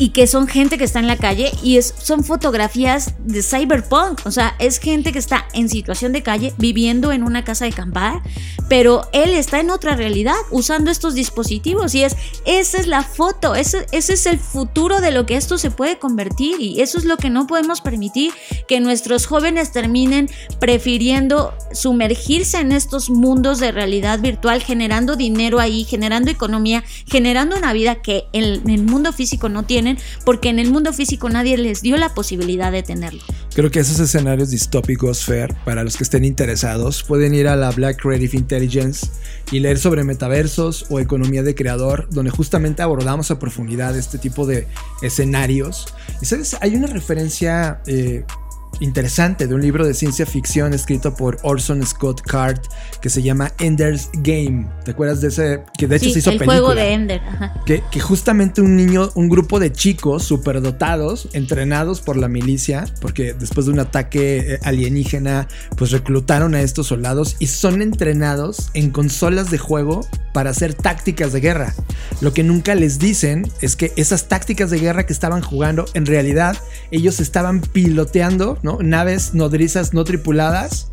y que son gente que está en la calle y es, son fotografías de cyberpunk. O sea, es gente que está en situación de calle, viviendo en una casa de campar, pero él está en otra realidad usando estos dispositivos y es, esa es la foto, ese, ese es el futuro de lo que esto se puede convertir y eso es lo que no podemos permitir, que nuestros jóvenes terminen prefiriendo sumergirse en estos mundos de realidad virtual, generando dinero ahí, generando economía, generando una vida que en el mundo físico no tiene porque en el mundo físico nadie les dio la posibilidad de tenerlo. Creo que esos escenarios distópicos, Fer, para los que estén interesados, pueden ir a la Black Creative Intelligence y leer sobre metaversos o economía de creador, donde justamente abordamos a profundidad este tipo de escenarios. Y sabes, hay una referencia eh, interesante de un libro de ciencia ficción escrito por Orson Scott Card que se llama Ender's Game. ¿Te acuerdas de ese? Que de hecho se hizo el película. juego de Ender. Que, que, justamente un niño, un grupo de chicos superdotados, entrenados por la milicia, porque después de un ataque eh, alienígena, pues reclutaron a estos soldados y son entrenados en consolas de juego para hacer tácticas de guerra. Lo que nunca les dicen es que esas tácticas de guerra que estaban jugando, en realidad ellos estaban piloteando Naves nodrizas no tripuladas.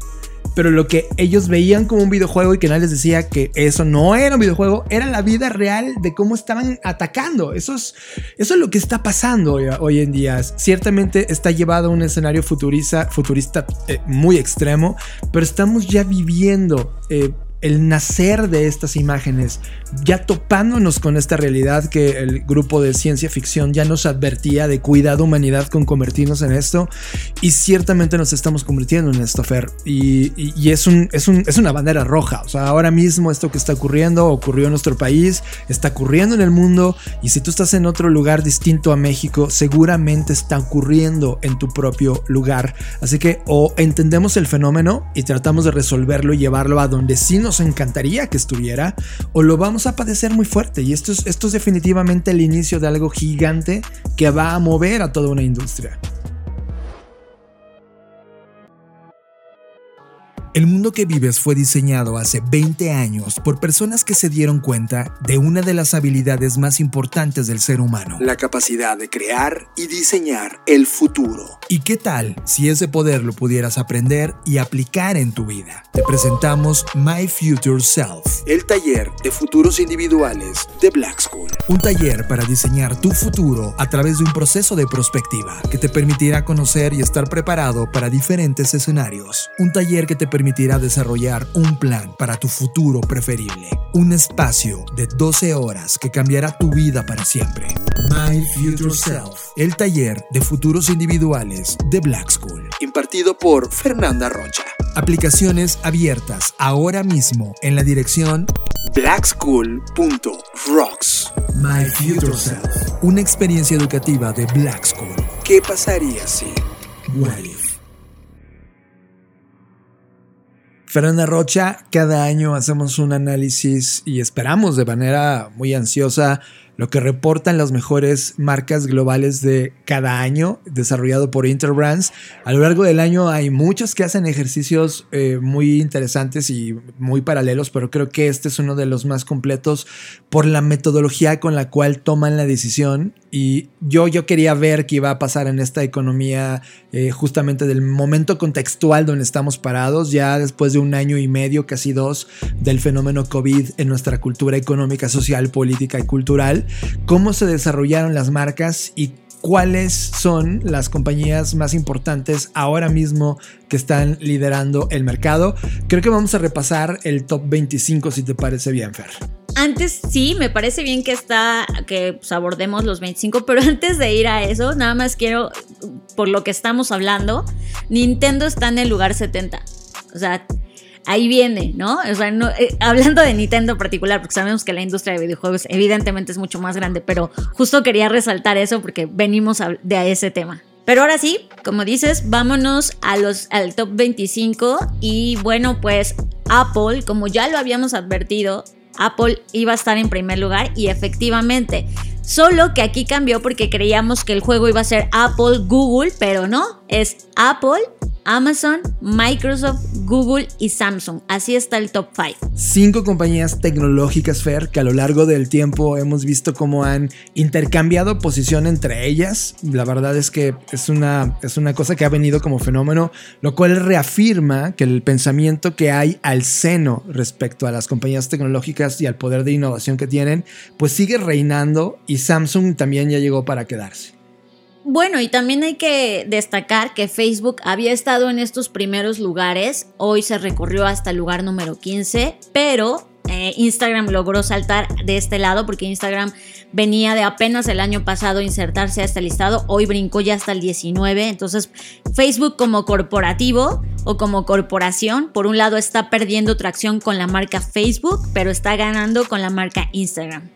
Pero lo que ellos veían como un videojuego y que nadie les decía que eso no era un videojuego, era la vida real de cómo estaban atacando. Eso es, eso es lo que está pasando hoy, en día. Ciertamente está llevado a un escenario futurista, futurista eh, muy extremo, pero estamos ya viviendo eh, el nacer de estas imágenes, ya topándonos con esta realidad que el grupo de ciencia ficción ya nos advertía de cuidado humanidad con convertirnos en esto, y ciertamente nos estamos convirtiendo en esto, Fer, y, es, un, es, un, es una bandera roja, o sea, ahora mismo esto que está ocurriendo ocurrió en nuestro país, está ocurriendo en el mundo, y si tú estás en otro lugar distinto a México, seguramente está ocurriendo en tu propio lugar, así que o entendemos el fenómeno y tratamos de resolverlo y llevarlo a donde sí nos encantaría que estuviera o lo vamos a padecer muy fuerte. Y esto es, esto es definitivamente el inicio de algo gigante que va a mover a toda una industria. El mundo que vives fue diseñado hace 20 años por personas que se dieron cuenta de una de las habilidades más importantes del ser humano. La capacidad de crear y diseñar el futuro. ¿Y qué tal si ese poder lo pudieras aprender y aplicar en tu vida? Te presentamos My Future Self. El taller de futuros individuales de Black School. Un taller para diseñar tu futuro a través de un proceso de prospectiva que te permitirá conocer y estar preparado para diferentes escenarios. Un taller que te permitirá permitirá desarrollar un plan para tu futuro preferible. Un espacio de 12 horas que cambiará tu vida para siempre. My Future Self, el taller de futuros individuales de Black School. Impartido por Fernanda Rocha. Aplicaciones abiertas ahora mismo en la dirección blackschool.rocks. My Future Self, una experiencia educativa de Black School. ¿Qué pasaría si? What Fernanda Rocha, cada año hacemos un análisis y esperamos de manera muy ansiosa lo que reportan las mejores marcas globales de cada año, desarrollado por Interbrands. A lo largo del año hay muchas que hacen ejercicios eh, muy interesantes y muy paralelos, pero creo que este es uno de los más completos por la metodología con la cual toman la decisión. Y yo, yo quería ver qué iba a pasar en esta economía, eh, justamente del momento contextual donde estamos parados, ya después de un año y medio, casi dos, del fenómeno COVID en nuestra cultura económica, social, política y cultural cómo se desarrollaron las marcas y cuáles son las compañías más importantes ahora mismo que están liderando el mercado. Creo que vamos a repasar el top 25 si te parece bien, Fer. Antes sí, me parece bien que está que pues, abordemos los 25, pero [laughs] antes de ir a eso, nada más quiero por lo que estamos hablando, Nintendo está en el lugar 70. O sea, ahí viene, ¿no? O sea, eh, hablando de Nintendo en particular, porque sabemos que la industria de videojuegos evidentemente es mucho más grande, pero justo quería resaltar eso porque venimos de a ese tema. Pero ahora sí, como dices, vámonos a los, al top 25 y bueno, pues Apple, como ya lo habíamos advertido, Apple iba a estar en primer lugar y efectivamente, solo que aquí cambió porque creíamos que el juego iba a ser Apple, Google, pero no, es Apple, Amazon, Microsoft, Google y Samsung. Así está el top 5. Cinco compañías tecnológicas, Fer, que a lo largo del tiempo hemos visto cómo han intercambiado posición entre ellas. La verdad es que es una, es una cosa que ha venido como fenómeno, lo cual reafirma que el pensamiento que hay al seno respecto a las compañías tecnológicas y al poder de innovación que tienen, pues sigue reinando y Samsung también ya llegó para quedarse. Bueno, y también hay que destacar que Facebook había estado en estos primeros lugares, hoy se recorrió hasta el lugar número 15, pero eh, Instagram logró saltar de este lado porque Instagram venía de apenas el año pasado insertarse a este listado, hoy brincó ya hasta el 19, entonces Facebook como corporativo o como corporación, por un lado está perdiendo tracción con la marca Facebook, pero está ganando con la marca Instagram.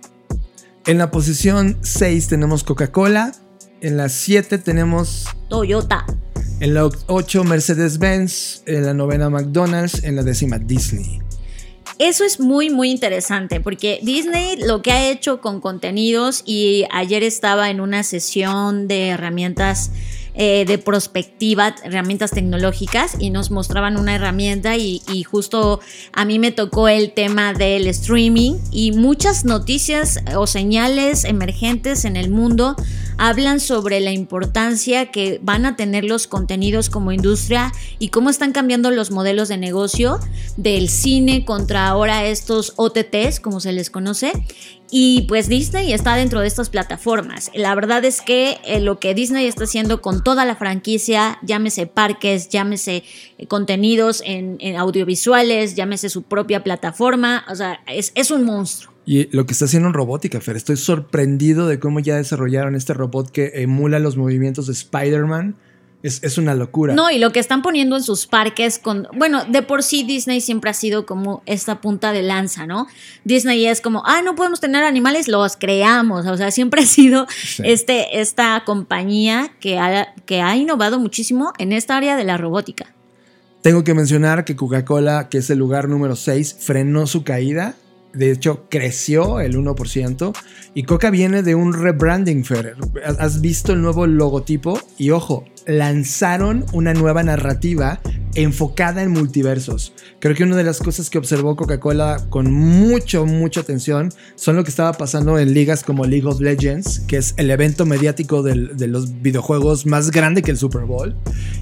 En la posición 6 tenemos Coca-Cola, en la 7 tenemos Toyota. En la 8 Mercedes-Benz. En la novena McDonald's. En la décima Disney. Eso es muy, muy interesante porque Disney lo que ha hecho con contenidos y ayer estaba en una sesión de herramientas eh, de prospectiva, herramientas tecnológicas y nos mostraban una herramienta y, y, justo a mí me tocó el tema del streaming y muchas noticias o señales emergentes en el mundo hablan sobre la importancia que van a tener los contenidos como industria y cómo están cambiando los modelos de negocio del cine contra ahora estos OTTs, como se les conoce, y pues Disney está dentro de estas plataformas. La verdad es que eh, lo que Disney está haciendo con toda la franquicia, llámese parques, llámese eh, contenidos en, audiovisuales, llámese su propia plataforma, o sea, es, es un monstruo. Y lo que está haciendo en robótica, Fer, estoy sorprendido de cómo ya desarrollaron este robot que emula los movimientos de Spider-Man es, una locura. No, y lo que están poniendo en sus parques con. Bueno, de por sí Disney siempre ha sido como esta punta de lanza, ¿no? Disney es como, ah, no podemos tener animales, los creamos. O sea, siempre ha sido este, esta compañía que ha, que ha innovado muchísimo en esta área de la robótica. Tengo que mencionar que Coca-Cola, que es el lugar número 6, frenó su caída de hecho, creció el 1%. Y Coca viene de un rebranding, Fer. Has visto el nuevo logotipo y ojo, lanzaron una nueva narrativa enfocada en multiversos. Creo que una de las cosas que observó Coca-Cola con mucho, mucha atención son lo que estaba pasando en ligas como League of Legends, que es el evento mediático de los videojuegos más grande que el Super Bowl.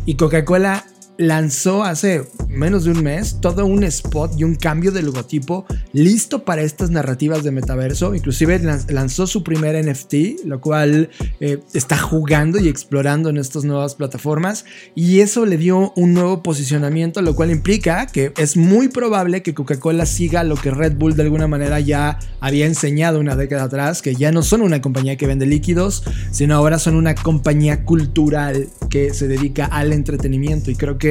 Y Coca-Cola lanzó hace menos de un mes todo un spot y un cambio de logotipo listo para estas narrativas de metaverso. Inclusive lanzó su primer NFT, lo cual eh, está jugando y explorando en estas nuevas plataformas. Y eso le dio un nuevo posicionamiento, lo cual implica que es muy probable que Coca-Cola siga lo que Red Bull de alguna manera ya había enseñado una década atrás, que ya no son una compañía que vende líquidos, sino ahora son una compañía cultural que se dedica al entretenimiento. Y creo que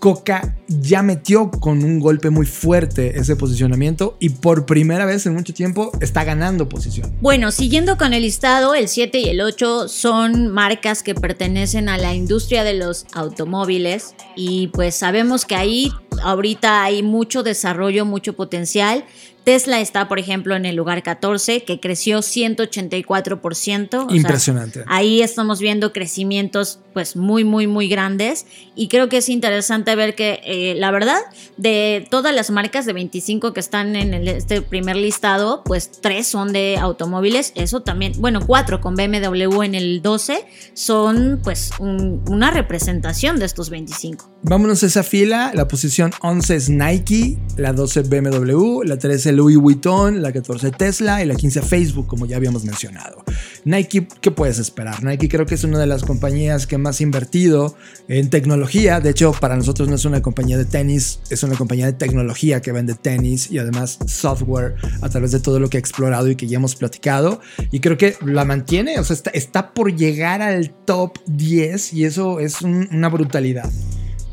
Coca ya metió con un golpe muy fuerte ese posicionamiento y por primera vez en mucho tiempo está ganando posición. Bueno, siguiendo con el listado, el 7 y el 8 son marcas que pertenecen a la industria de los automóviles y pues sabemos que ahí ahorita hay mucho desarrollo, mucho potencial. Tesla está, por ejemplo, en el lugar 14, que creció 184%. Impresionante. ahí estamos viendo crecimientos pues muy, muy, muy grandes. Y creo que es interesante ver que, eh, la verdad, de todas las marcas de 25 que están en este primer listado, pues tres son de automóviles. Eso también, bueno, cuatro con BMW en el 12 son pues una representación de estos 25. Vámonos a esa fila. La posición 11 es Nike, la 12 BMW, la 13 Louis Vuitton, la 14 Tesla y la 15 Facebook, como ya habíamos mencionado. Nike, ¿qué puedes esperar? Nike creo que es una de las compañías que más ha invertido en tecnología. De hecho, para nosotros no es una compañía de tenis, es una compañía de tecnología que vende tenis y además software a través de todo lo que ha explorado y que ya hemos platicado. Y creo que la mantiene, o sea, está, por llegar al top 10 y eso es una brutalidad.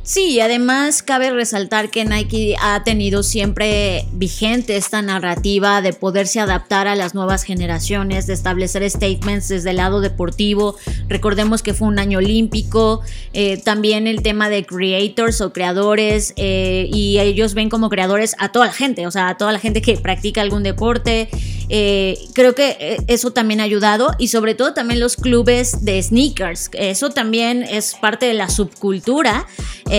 Sí, además cabe resaltar que Nike ha tenido siempre vigente esta narrativa de poderse adaptar a las nuevas generaciones, de establecer statements desde el lado deportivo. Recordemos que fue un año olímpico, eh, también el tema de creators o creadores, eh, y ellos ven como creadores a toda la gente, o sea, a toda la gente que practica algún deporte. Eh, creo que eso también ha ayudado y sobre todo también los clubes de sneakers, eso también es parte de la subcultura.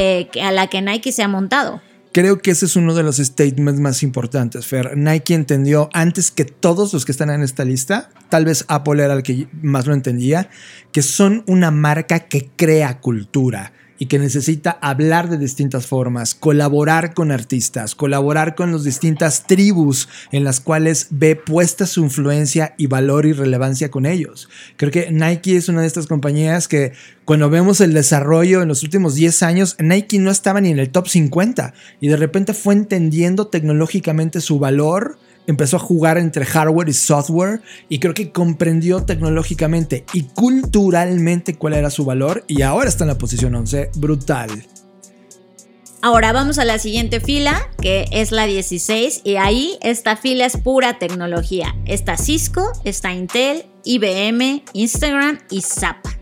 Eh, a la que Nike se ha montado. Creo que ese es uno de los statements más importantes, Fer. Nike entendió antes que todos los que están en esta lista, tal vez Apple era el que más lo entendía, que son una marca que crea cultura y que necesita hablar de distintas formas, colaborar con artistas, colaborar con las distintas tribus en las cuales ve puesta su influencia y valor y relevancia con ellos. Creo que Nike es una de estas compañías que cuando vemos el desarrollo en los últimos 10 años, Nike no estaba ni en el top 50 y de repente fue entendiendo tecnológicamente su valor empezó a jugar entre hardware y software y creo que comprendió tecnológicamente y culturalmente cuál era su valor y ahora está en la posición 11, brutal. Ahora vamos a la siguiente fila, que es la 16, y ahí esta fila es pura tecnología. Está Cisco, está Intel, IBM, Instagram y Zappa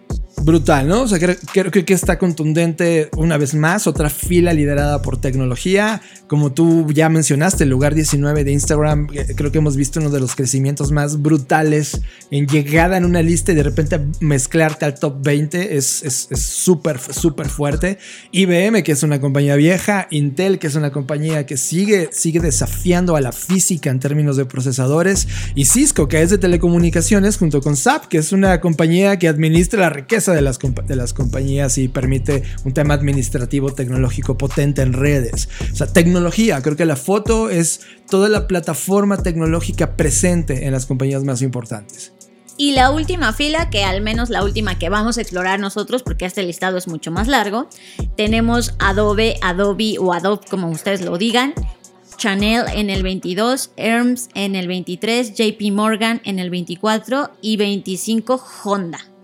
brutal, ¿no? O sea, creo, que está contundente una vez más, otra fila liderada por tecnología. Como tú ya mencionaste, el lugar 19 de Instagram, eh, creo que hemos visto uno de los crecimientos más brutales en llegada en una lista y de repente mezclarte al top 20 es súper, súper fuerte. IBM, que es una compañía vieja, Intel, que es una compañía que sigue, sigue desafiando a la física en términos de procesadores, y Cisco, que es de telecomunicaciones, junto con SAP, que es una compañía que administra la riqueza de las, de las compañías y permite un tema administrativo tecnológico potente en redes. O sea, tecnología, creo que la foto es toda la plataforma tecnológica presente en las compañías más importantes. Y la última fila, que al menos la última que vamos a explorar nosotros, porque este listado es mucho más largo, tenemos Adobe, Adobe o Adobe, como ustedes lo digan, Chanel en el 22, Hermes en el 23, JP Morgan en el 24 y 25 Honda.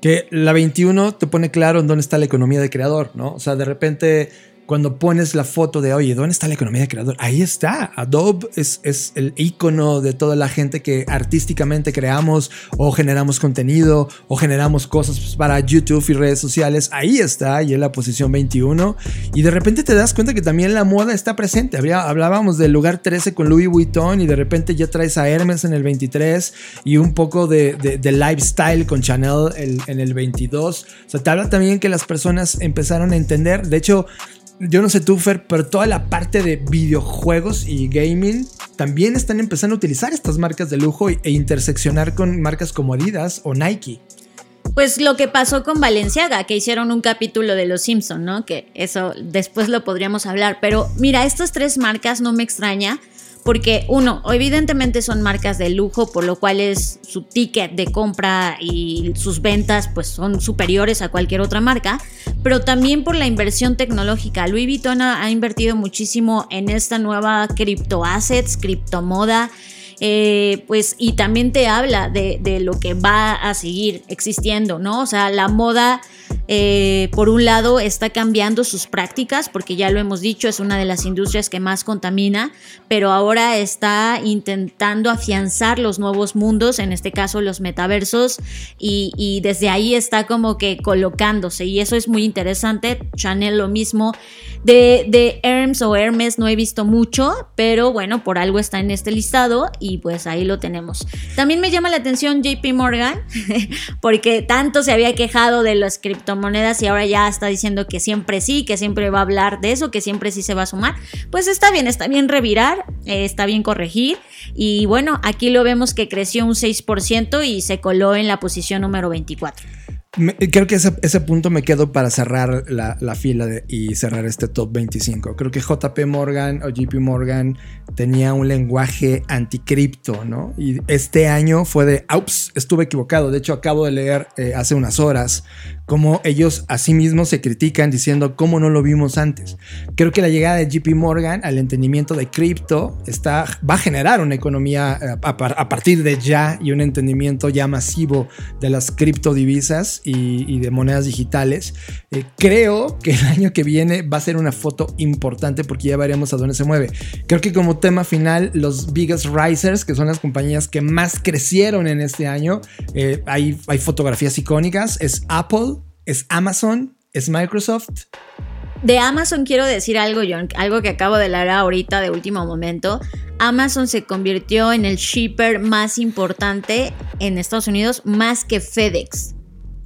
Que la 21 te pone claro en dónde está la economía de creador, ¿no? O sea, de repente cuando pones la foto de, oye, ¿dónde está la economía de creador? Ahí está. Adobe es, es el icono de toda la gente que artísticamente creamos o generamos contenido o generamos cosas para YouTube y redes sociales. Ahí está, y en la posición 21. Y de repente te das cuenta que también la moda está presente. hablábamos del lugar 13 con Louis Vuitton y de repente ya traes a Hermes en el 23 y un poco de, lifestyle con Chanel en el 22. O sea, te habla también que las personas empezaron a entender. De hecho, yo no sé tú, Fer, pero toda la parte de videojuegos y gaming también están empezando a utilizar estas marcas de lujo e interseccionar con marcas como Adidas o Nike. Pues lo que pasó con Valenciaga, que hicieron un capítulo de Los Simpson, ¿no? Que eso después lo podríamos hablar. Pero mira, estas tres marcas no me extraña porque uno, evidentemente son marcas de lujo, por lo cual es su ticket de compra y sus ventas pues son superiores a cualquier otra marca, pero también por la inversión tecnológica. Louis Vuitton ha, invertido muchísimo en esta nueva cripto assets, criptomoda. Eh, pues y también te habla de, de, lo que va a seguir existiendo, ¿no? O sea, la moda eh, por un lado está cambiando sus prácticas, porque ya lo hemos dicho, es una de las industrias que más contamina, pero ahora está intentando afianzar los nuevos mundos, en este caso los metaversos, y, desde ahí está como que colocándose, y eso es muy interesante. Chanel lo mismo. De, de Hermes o Hermes no he visto mucho, pero bueno, por algo está en este listado y pues ahí lo tenemos. También me llama la atención JP Morgan, [laughs] porque tanto se había quejado de las criptomonedas y ahora ya está diciendo que siempre sí, que siempre va a hablar de eso, que siempre sí se va a sumar. Pues está bien, está bien revirar, eh, está bien corregir. Y bueno, aquí lo vemos que creció un 6% y se coló en la posición número 24 creo que ese, ese, punto me quedo para cerrar la, la fila y cerrar este top 25. Creo que JP Morgan o JP Morgan tenía un lenguaje anticripto, ¿no? Y este año fue de, ups, estuve equivocado. De hecho, acabo de leer eh, hace unas horas cómo ellos a sí mismos se critican diciendo cómo no lo vimos antes. Creo que la llegada de JP Morgan al entendimiento de cripto está, va a generar una economía eh, a, partir de ya y un entendimiento ya masivo de las criptodivisas y, y de monedas digitales. Eh, creo que el año que viene va a ser una foto importante porque ya veremos a dónde se mueve. Creo que como tema final, los biggest risers, que son las compañías que más crecieron en este año, eh, hay, hay fotografías icónicas, es Apple, ¿Es Amazon? ¿Es Microsoft? De Amazon quiero decir algo, John, algo que acabo de leer ahorita de último momento. Amazon se convirtió en el shipper más importante en Estados Unidos, más que FedEx.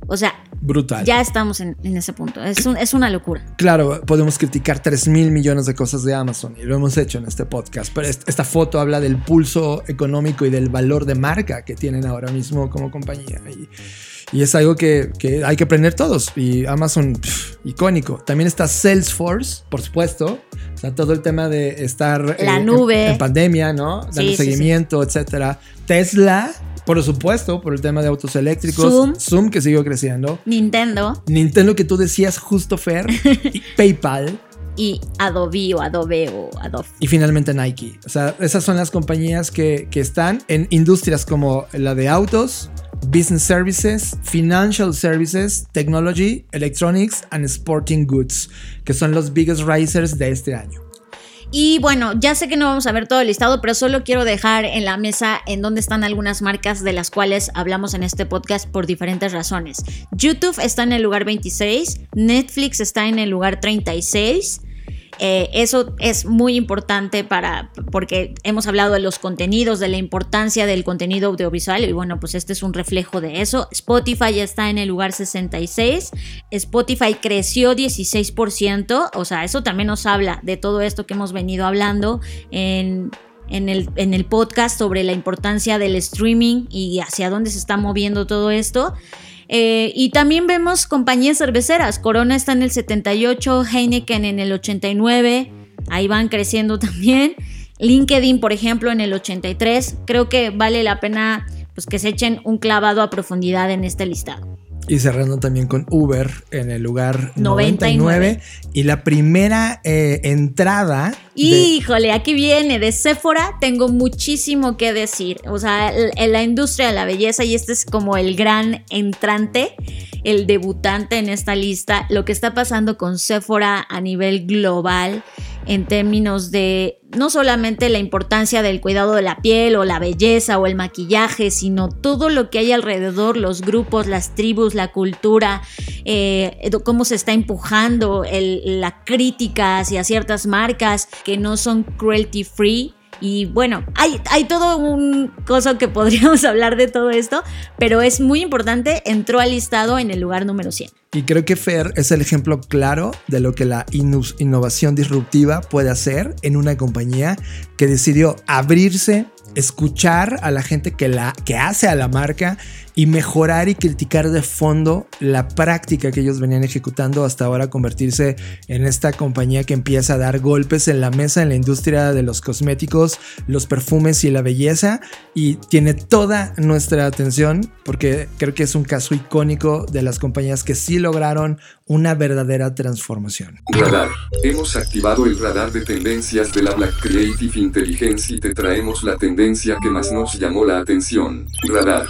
O sea, brutal. Ya estamos en, ese punto. Es, es, una locura. Claro, podemos criticar 3 mil millones de cosas de Amazon y lo hemos hecho en este podcast. Pero esta foto habla del pulso económico y del valor de marca que tienen ahora mismo como compañía. Y, y es algo que, hay que aprender todos. Y Amazon, icónico. También está Salesforce, por supuesto. O sea, todo el tema de estar La eh, nube. En, pandemia, ¿no? Dando seguimiento, etcétera. Tesla, por supuesto, por el tema de autos eléctricos. Zoom. Zoom, que siguió creciendo. Nintendo. Nintendo, que tú decías justo, Fer. y [laughs] PayPal y Adobe o Adobe o Adobe. Y finalmente Nike. O sea, esas son las compañías que, que, están en industrias como la de autos, Business Services, Financial Services, Technology, Electronics and Sporting Goods, que son los biggest risers de este año. Y bueno, ya sé que no vamos a ver todo el listado, pero solo quiero dejar en la mesa en donde están algunas marcas de las cuales hablamos en este podcast por diferentes razones. YouTube está en el lugar 26, Netflix está en el lugar 36. Eh, eso es muy importante para, porque hemos hablado de los contenidos, de la importancia del contenido audiovisual y bueno, pues este es un reflejo de eso. Spotify ya está en el lugar 66, Spotify creció 16%, o sea, eso también nos habla de todo esto que hemos venido hablando en en el, en el, podcast sobre la importancia del streaming y hacia dónde se está moviendo todo esto. Eh, y también vemos compañías cerveceras. Corona está en el 78, Heineken en el 89. Ahí van creciendo [laughs] también. LinkedIn, por ejemplo, en el 83. Creo que vale la pena pues, que se echen un clavado a profundidad en este listado. Y cerrando también con Uber en el lugar 99. Y la primera eh, entrada. Híjole, aquí viene de Sephora. Tengo muchísimo que decir. O sea, en la industria de la belleza, y este es como el gran entrante, el debutante en esta lista. Lo que está pasando con Sephora a nivel global en términos de no solamente la importancia del cuidado de la piel o la belleza o el maquillaje, sino todo lo que hay alrededor, los grupos, las tribus, la cultura, eh, cómo se está empujando la crítica hacia ciertas marcas que no son cruelty free y bueno, hay, hay todo un cosa que podríamos [laughs] hablar de todo esto, pero es muy importante, entró al listado en el lugar número 100. Y creo que Fer es el ejemplo claro de lo que la innovación disruptiva puede hacer en una compañía que decidió abrirse, escuchar a la gente que, la, que hace a la marca y mejorar y criticar de fondo la práctica que ellos venían ejecutando hasta ahora convertirse en esta compañía que empieza a dar golpes en la mesa en la industria de los cosméticos, los perfumes y la belleza y tiene toda nuestra atención porque creo que es un caso icónico de las compañías que sí lograron una verdadera transformación. Radar. Hemos activado el radar de tendencias de la Black Creative Intelligence y te traemos la tendencia que más nos llamó la atención. Radar.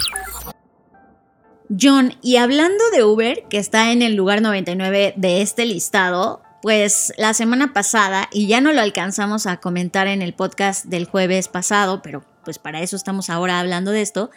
John, y hablando de Uber, que está en el lugar 99 de este listado, pues la semana pasada, y ya no lo alcanzamos a comentar en el podcast del jueves pasado, pero pues para eso estamos ahora hablando de esto,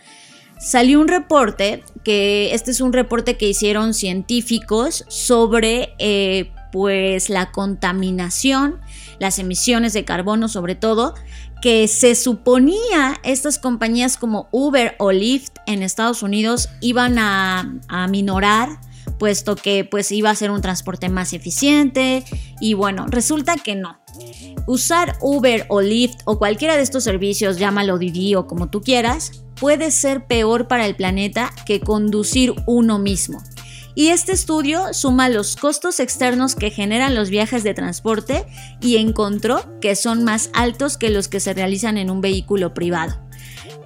salió un reporte, que este es un reporte que hicieron científicos sobre eh, pues la contaminación, las emisiones de carbono sobre todo, que se suponía estas compañías como Uber o Lyft en Estados Unidos iban a, a minorar puesto que pues iba a ser un transporte más eficiente y bueno, resulta que no. Usar Uber o Lyft o cualquiera de estos servicios, llámalo Didi o como tú quieras, puede ser peor para el planeta que conducir uno mismo. Y este estudio suma los costos externos que generan los viajes de transporte y encontró que son más altos que los que se realizan en un vehículo privado.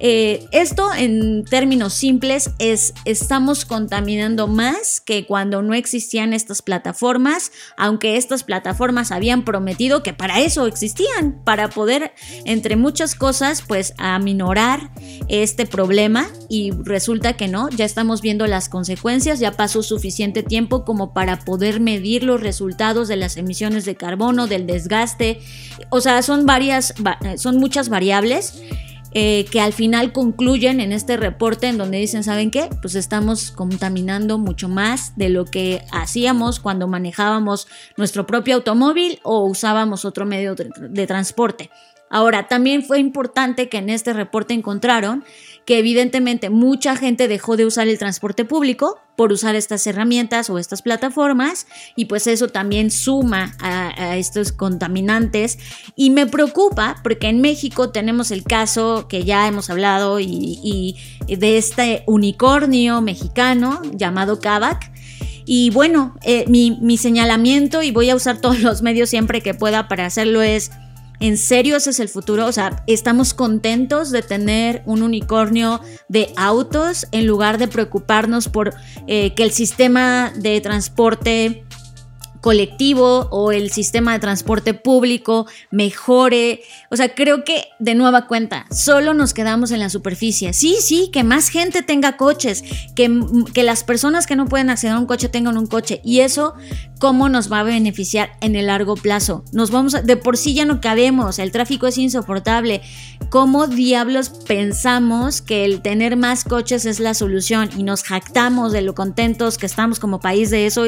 Eh, esto en términos simples es estamos contaminando más que cuando no existían estas plataformas, aunque estas plataformas habían prometido que para eso existían, para poder, entre muchas cosas, pues aminorar este problema. Y resulta que no, ya estamos viendo las consecuencias, ya pasó suficiente tiempo como para poder medir los resultados de las emisiones de carbono, del desgaste, o sea, son varias, son muchas variables eh, que al final concluyen en este reporte en donde dicen, ¿saben qué? Pues estamos contaminando mucho más de lo que hacíamos cuando manejábamos nuestro propio automóvil o usábamos otro medio de transporte. Ahora, también fue importante que en este reporte encontraron que evidentemente mucha gente dejó de usar el transporte público por usar estas herramientas o estas plataformas y pues eso también suma a, estos contaminantes y me preocupa porque en México tenemos el caso que ya hemos hablado y, de este unicornio mexicano llamado Kavak. Y bueno, eh, mi, mi señalamiento, y voy a usar todos los medios siempre que pueda para hacerlo, es ¿En serio ese es el futuro? O sea, ¿estamos contentos de tener un unicornio de autos en lugar de preocuparnos por eh, que el sistema de transporte colectivo o el sistema de transporte público mejore. O sea, creo que de nueva cuenta, solo nos quedamos en la superficie. Sí, sí, que más gente tenga coches, que, que las personas que no pueden acceder a un coche tengan un coche. Y eso, ¿cómo nos va a beneficiar en el largo plazo? Nos vamos a, de por sí ya no cabemos, el tráfico es insoportable. ¿Cómo diablos pensamos que el tener más coches es la solución y nos jactamos de lo contentos que estamos como país de eso?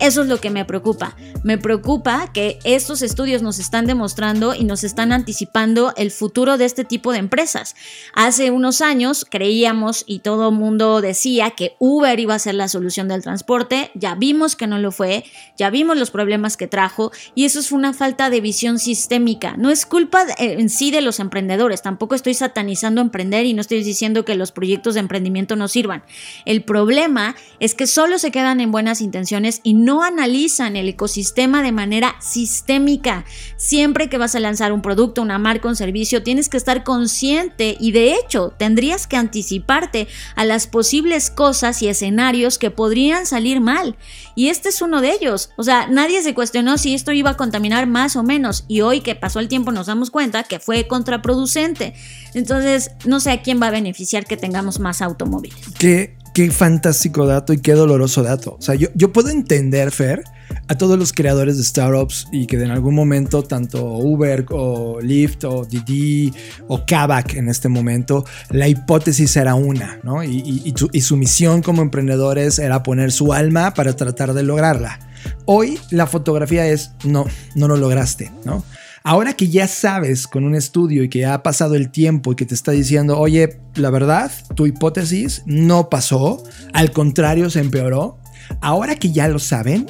Eso es lo que me preocupa me preocupa que estos estudios nos están demostrando y nos están anticipando el futuro de este tipo de empresas. Hace unos años creíamos y todo el mundo decía que Uber iba a ser la solución del transporte. Ya vimos que no lo fue, ya vimos los problemas que trajo y eso es una falta de visión sistémica. No es culpa en sí de los emprendedores, tampoco estoy satanizando emprender y no estoy diciendo que los proyectos de emprendimiento no sirvan. El problema es que solo se quedan en buenas intenciones y no analizan el ecosistema de manera sistémica. Siempre que vas a lanzar un producto, una marca, un servicio, tienes que estar consciente y de hecho tendrías que anticiparte a las posibles cosas y escenarios que podrían salir mal. Y este es uno de ellos. O sea, nadie se cuestionó si esto iba a contaminar más o menos y hoy que pasó el tiempo nos damos cuenta que fue contraproducente. Entonces, no sé a quién va a beneficiar que tengamos más automóviles. Qué, qué fantástico dato y qué doloroso dato. O sea, yo, yo puedo entender, Fer, a todos los creadores de startups y que en algún momento tanto Uber o Lyft o Didi o Kavak en este momento, la hipótesis era una, ¿no? Y, su misión como emprendedores era poner su alma para tratar de lograrla. Hoy la fotografía es, no, no lo lograste, ¿no? Ahora que ya sabes con un estudio y que ha pasado el tiempo y que te está diciendo, oye, la verdad, tu hipótesis no pasó, al contrario, se empeoró. Ahora que ya lo saben,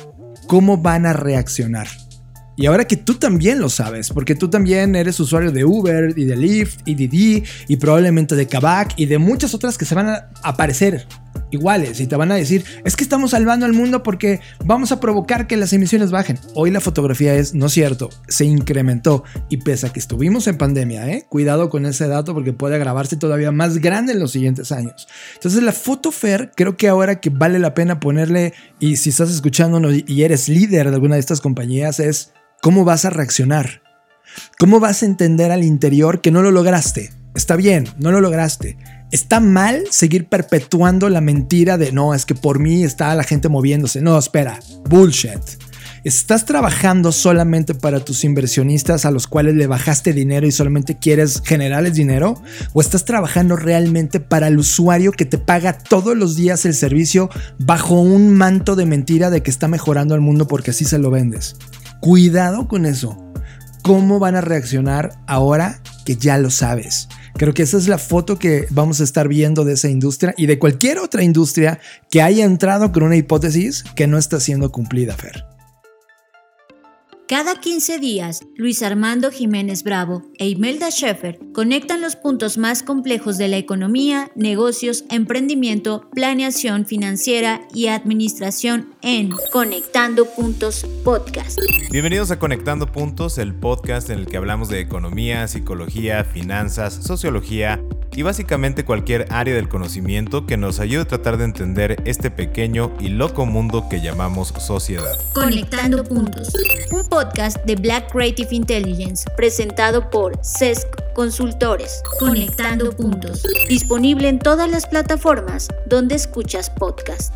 cómo van a reaccionar. Y ahora que tú también lo sabes, porque tú también eres usuario de Uber y de Lyft y Didi y probablemente de Kavak y de muchas otras que se van a aparecer iguales y te van a decir, es que estamos salvando al mundo porque vamos a provocar que las emisiones bajen. Hoy la fotografía es, no cierto, se incrementó y pese a que estuvimos en pandemia, ¿eh? cuidado con ese dato porque puede agravarse todavía más grande en los siguientes años. Entonces la fotofer creo que ahora que vale la pena ponerle, y si estás escuchándonos y eres líder de alguna de estas compañías, es ¿Cómo vas a reaccionar? ¿Cómo vas a entender al interior que no lo lograste? Está bien, no lo lograste. Está mal seguir perpetuando la mentira de no, es que por mí está la gente moviéndose. No, espera, bullshit. ¿Estás trabajando solamente para tus inversionistas a los cuales le bajaste dinero y solamente quieres generarles dinero? ¿O estás trabajando realmente para el usuario que te paga todos los días el servicio bajo un manto de mentira de que está mejorando el mundo porque así se lo vendes? Cuidado con eso. ¿Cómo van a reaccionar ahora que ya lo sabes? Creo que esa es la foto que vamos a estar viendo de esa industria y de cualquier otra industria que haya entrado con una hipótesis que no está siendo cumplida, Fer. Cada 15 días, Luis Armando Jiménez Bravo e Imelda Schaeffer conectan los puntos más complejos de la economía, negocios, emprendimiento, planeación financiera y administración en Conectando Puntos Podcast. Bienvenidos a Conectando Puntos, el podcast en el que hablamos de economía, psicología, finanzas, sociología y básicamente cualquier área del conocimiento que nos ayude a tratar de entender este pequeño y loco mundo que llamamos sociedad. Conectando Puntos, un podcast de Black Creative Intelligence presentado por CESC Consultores. Conectando Puntos, disponible en todas las plataformas donde escuchas podcast.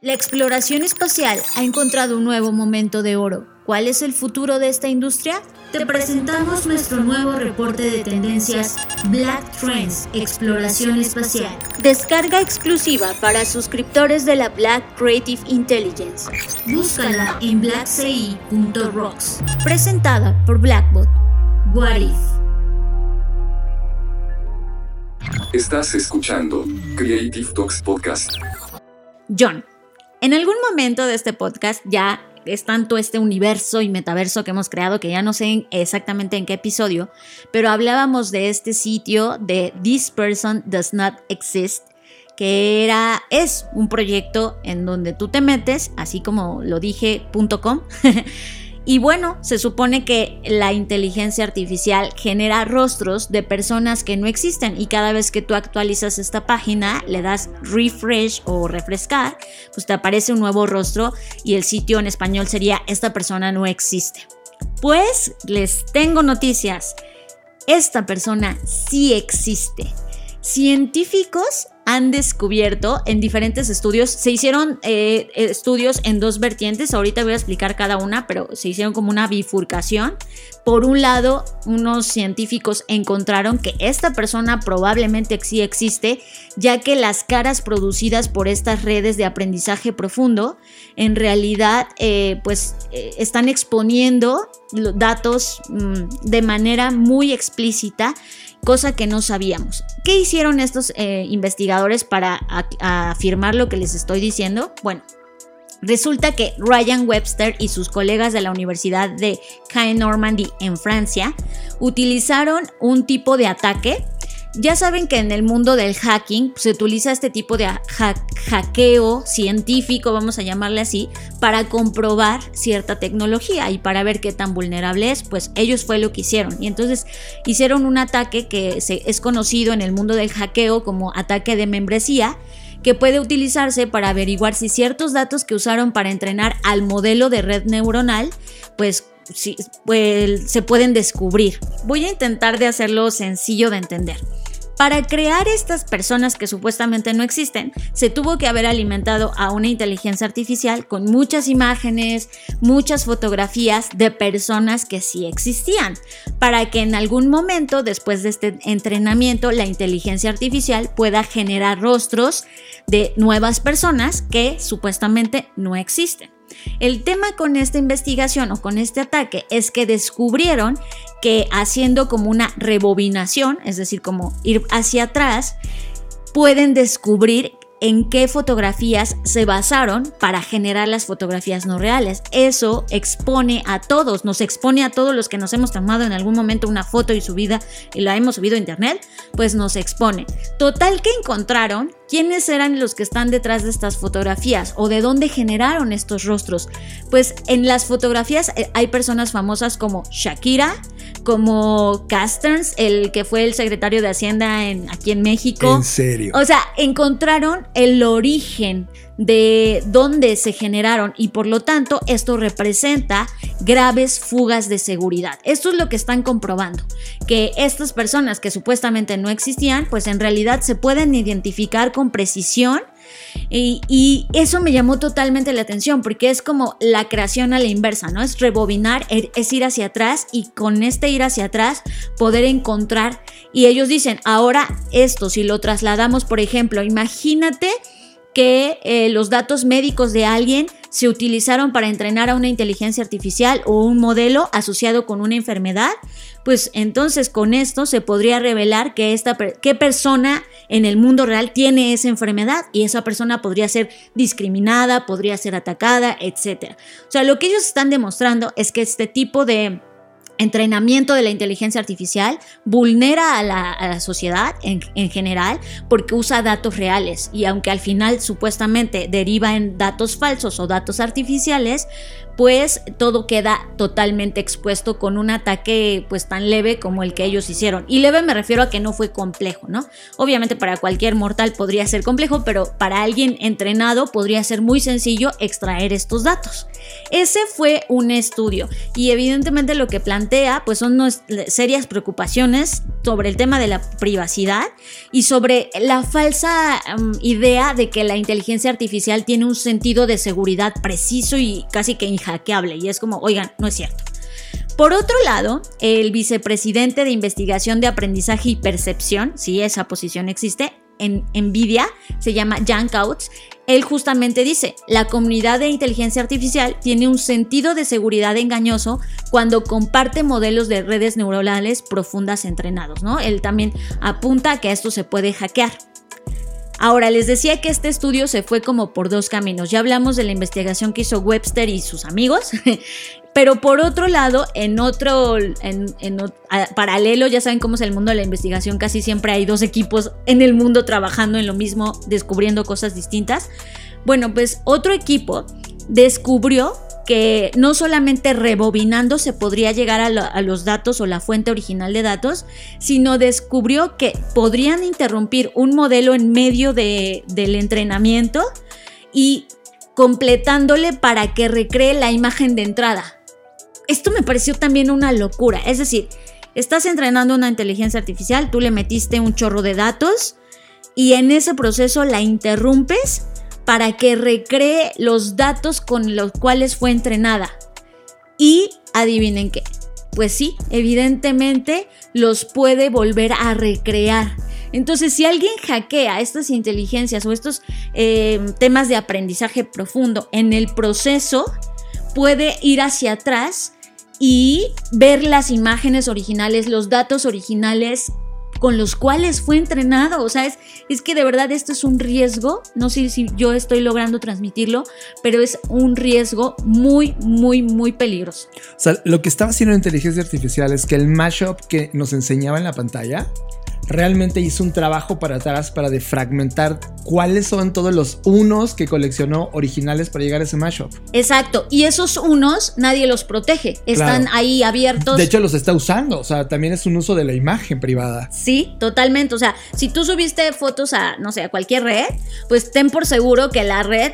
La exploración espacial ha encontrado un nuevo momento de oro. ¿Cuál es el futuro de esta industria? Te presentamos nuestro nuevo reporte de tendencias Black Trends Exploración Espacial. Descarga exclusiva para suscriptores de la Black Creative Intelligence. Búscala en blackci.rocks. Presentada por Blackbot. What If. Estás escuchando Creative Talks Podcast. John, en algún momento de este podcast ya es tanto este universo y metaverso que hemos creado que ya no sé exactamente en qué episodio, pero hablábamos de este sitio de This Person Does Not Exist, que era, es un proyecto en donde tú te metes, así como lo dije, .com, [laughs] Y bueno, se supone que la inteligencia artificial genera rostros de personas que no existen y cada vez que tú actualizas esta página, le das refresh o refrescar, pues te aparece un nuevo rostro y el sitio en español sería esta persona no existe. Pues les tengo noticias. Esta persona sí existe. Científicos han descubierto en diferentes estudios, se hicieron eh, estudios en dos vertientes, ahorita voy a explicar cada una, pero se hicieron como una bifurcación. Por un lado, unos científicos encontraron que esta persona probablemente sí existe, ya que las caras producidas por estas redes de aprendizaje profundo en realidad eh, pues eh, están exponiendo datos mm, de manera muy explícita cosa que no sabíamos. ¿Qué hicieron estos eh, investigadores para afirmar lo que les estoy diciendo? Bueno, Resulta que Ryan Webster y sus colegas de la Universidad de Caen Normandy en Francia utilizaron un tipo de ataque ya saben que en el mundo del hacking se utiliza este tipo de hackeo científico, vamos a llamarle así, para comprobar cierta tecnología y para ver qué tan vulnerable es, pues ellos fue lo que hicieron. Y entonces hicieron un ataque que es conocido en el mundo del hackeo como ataque de membresía, que puede utilizarse para averiguar si ciertos datos que usaron para entrenar al modelo de red neuronal, pues pues, se pueden descubrir. Voy a intentar de hacerlo sencillo de entender. Para crear estas personas que supuestamente no existen, se tuvo que haber alimentado a una inteligencia artificial con muchas imágenes, muchas fotografías de personas que sí existían, para que en algún momento después de este entrenamiento la inteligencia artificial pueda generar rostros de nuevas personas que supuestamente no existen. El tema con esta investigación o con este ataque es que descubrieron que haciendo como una rebobinación, es decir, como ir hacia atrás, pueden descubrir en qué fotografías se basaron para generar las fotografías no reales. Eso expone a todos, nos expone a todos los que nos hemos tomado en algún momento una foto y subida y la hemos subido a internet, pues nos expone. Total que encontraron quiénes eran los que están detrás de estas fotografías o de dónde generaron estos rostros. Pues en las fotografías eh, hay personas famosas como Shakira, como Casterns, el que fue el secretario de Hacienda en, aquí en México. En serio. O sea, encontraron el origen de dónde se generaron y por lo tanto esto representa graves fugas de seguridad. Esto es lo que están comprobando, que estas personas que supuestamente no existían, pues en realidad se pueden identificar con precisión y, eso me llamó totalmente la atención porque es como la creación a la inversa, ¿no? Es rebobinar, e, es ir hacia atrás y con este ir hacia atrás poder encontrar. Y ellos dicen, ahora esto, si lo trasladamos, por ejemplo, imagínate que eh, los datos médicos de alguien se utilizaron para entrenar a una inteligencia artificial o un modelo asociado con una enfermedad, pues entonces con esto se podría revelar que esta qué persona en el mundo real tiene esa enfermedad y esa persona podría ser discriminada, podría ser atacada, etc. O sea, lo que ellos están demostrando es que este tipo de entrenamiento de la inteligencia artificial vulnera a la, sociedad en, en, general porque usa datos reales. Y aunque al final supuestamente deriva en datos falsos o datos artificiales, pues todo queda totalmente expuesto con un ataque pues tan leve como el que ellos hicieron. Y leve me refiero a que no fue complejo, ¿no? Obviamente para cualquier mortal podría ser complejo, pero para alguien entrenado podría ser muy sencillo extraer estos datos. Ese fue un estudio y evidentemente lo que plantea pues son serias preocupaciones sobre el tema de la privacidad y sobre la falsa mm, idea de que la inteligencia artificial tiene un sentido de seguridad preciso y casi que hable Y es como, oigan, no es cierto. Por otro lado, el vicepresidente de investigación de aprendizaje y percepción, si esa posición existe, en Nvidia, se llama Jan Kautz, él justamente dice, la comunidad de inteligencia artificial tiene un sentido de seguridad engañoso cuando comparte modelos de redes neuronales profundas entrenados, ¿no? Él también apunta a que esto se puede hackear. Ahora, les decía que este estudio se fue como por dos caminos. Ya hablamos de la investigación que hizo Webster y sus amigos, [laughs] pero por otro lado, en otro, en, paralelo, ya saben cómo es el mundo de la investigación, casi siempre hay dos equipos en el mundo trabajando en lo mismo, descubriendo cosas distintas. Bueno, pues otro equipo descubrió que no solamente rebobinando se podría llegar a, los datos o la fuente original de datos, sino descubrió que podrían interrumpir un modelo en medio del entrenamiento y completándole para que recree la imagen de entrada. Esto me pareció también una locura. Es decir, estás entrenando una inteligencia artificial, tú le metiste un chorro de datos y en ese proceso la interrumpes para que recree los datos con los cuales fue entrenada. Y adivinen qué. Pues sí, evidentemente los puede volver a recrear. Entonces, si alguien hackea estas inteligencias o estos eh, temas de aprendizaje profundo en el proceso, puede ir hacia atrás y ver las imágenes originales, los datos originales con los cuales fue entrenado. O sea, es, es que de verdad esto es un riesgo, no sé si yo estoy logrando transmitirlo, pero es un riesgo muy, muy, muy peligroso. O sea, lo que estaba haciendo la inteligencia artificial es que el mashup que nos enseñaba en la pantalla realmente hizo un trabajo para atrás para defragmentar cuáles son todos los unos que coleccionó originales para llegar a ese mashup. Exacto, y esos unos nadie los protege, están ahí abiertos. De hecho los está usando, o sea, también es un uso de la imagen privada. Sí, totalmente, o sea, si tú subiste fotos a, no sé, a cualquier red, pues ten por seguro que la red,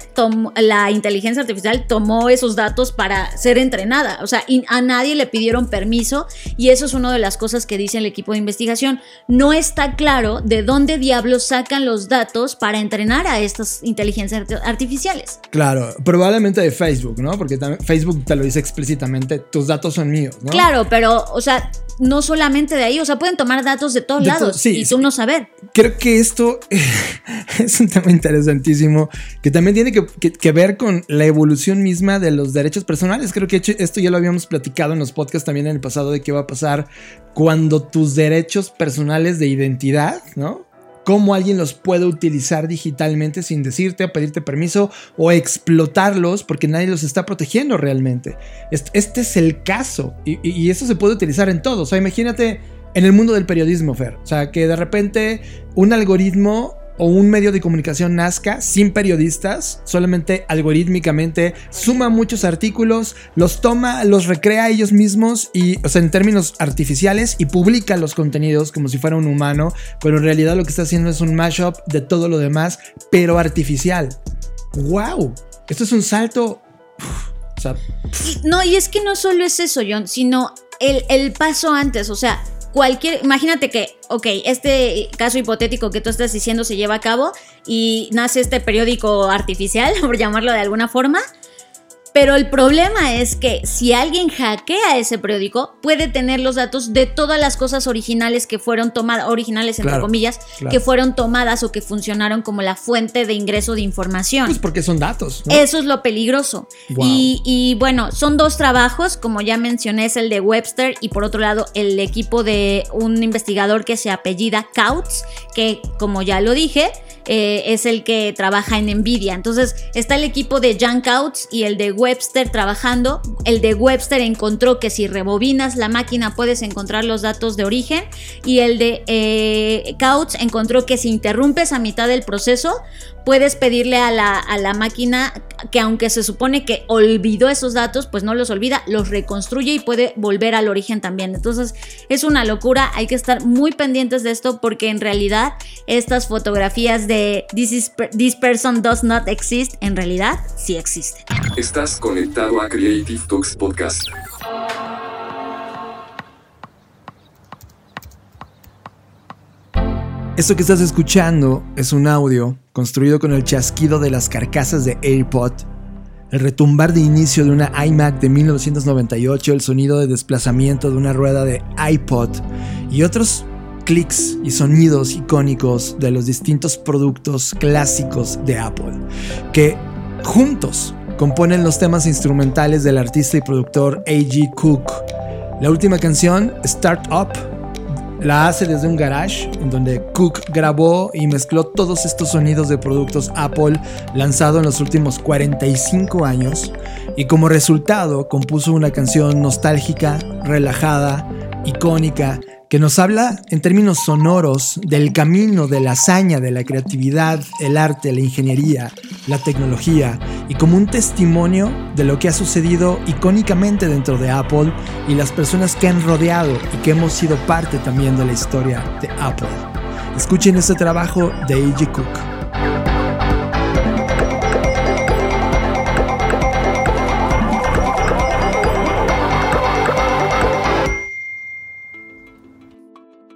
la inteligencia artificial tomó esos datos para ser entrenada, o sea, a nadie le pidieron permiso y eso es una de las cosas que dice el equipo de investigación, no es está claro de dónde diablos sacan los datos para entrenar a estas inteligencias artificiales. Claro, probablemente de Facebook, ¿no? Porque Facebook te lo dice explícitamente, tus datos son míos, ¿no? Claro, pero, o sea, no solamente de ahí, o sea, pueden tomar datos de todos lados y tú no saber. Creo que esto [laughs] es un tema interesantísimo que también tiene que, ver con la evolución misma de los derechos personales. Creo que esto ya lo habíamos platicado en los podcasts también en el pasado de qué va a pasar cuando tus derechos personales de identidad, ¿no? cómo alguien los puede utilizar digitalmente sin decirte pedirte permiso o explotarlos porque nadie los está protegiendo realmente. Este es el caso y, eso se puede utilizar en todo. O sea, imagínate en el mundo del periodismo, Fer. O sea, que de repente un algoritmo o un medio de comunicación nazca sin periodistas, solamente algorítmicamente suma muchos artículos, los toma, los recrea ellos mismos y, o sea, en términos artificiales y publica los contenidos como si fuera un humano, pero en realidad lo que está haciendo es un mashup de todo lo demás, pero artificial. ¡Wow! Esto es un salto. no, y es que no solo es eso, John, sino el, el paso antes, o sea, cualquier, imagínate que, ok, este caso hipotético que tú estás diciendo se lleva a cabo y nace este periódico artificial, [laughs] por llamarlo de alguna forma, pero el problema es que si alguien hackea ese periódico, puede tener los datos de todas las cosas originales que fueron tomadas, originales entre comillas, que fueron tomadas o que funcionaron como la fuente de ingreso de información. Pues porque son datos. Eso es lo peligroso. Y, y, bueno, son dos trabajos, como ya mencioné, es el de Webster y por otro lado el equipo de un investigador que se apellida Kautz, que como ya lo dije, eh, es el que trabaja en Nvidia. Entonces está el equipo de Jan Kautz y el de Webster trabajando. El de Webster encontró que si rebobinas la máquina puedes encontrar los datos de origen y el de eh, Kautz encontró que si interrumpes a mitad del proceso puedes pedirle a la, a la, máquina que aunque se supone que olvidó esos datos, pues no los olvida, los reconstruye y puede volver al origen también. Entonces es una locura, hay que estar muy pendientes de esto porque en realidad estas fotografías de This, this person does not exist, en realidad sí existen. Estás conectado a Creative Talks Podcast. Esto que estás escuchando es un audio construido con el chasquido de las carcasas de AirPod, el retumbar de inicio de una iMac de 1998, el sonido de desplazamiento de una rueda de iPod y otros clics y sonidos icónicos de los distintos productos clásicos de Apple, que juntos componen los temas instrumentales del artista y productor A.G. Cook. La última canción, Start Up, la hace desde un garage en donde Cook grabó y mezcló todos estos sonidos de productos Apple lanzado en los últimos 45 años y como resultado compuso una canción nostálgica, relajada, icónica que nos habla en términos sonoros del camino, de la hazaña, de la creatividad, el arte, la ingeniería, la tecnología y como un testimonio de lo que ha sucedido icónicamente dentro de Apple y las personas que han rodeado y que hemos sido parte también de la historia de Apple. Escuchen este trabajo de A.G. Cook.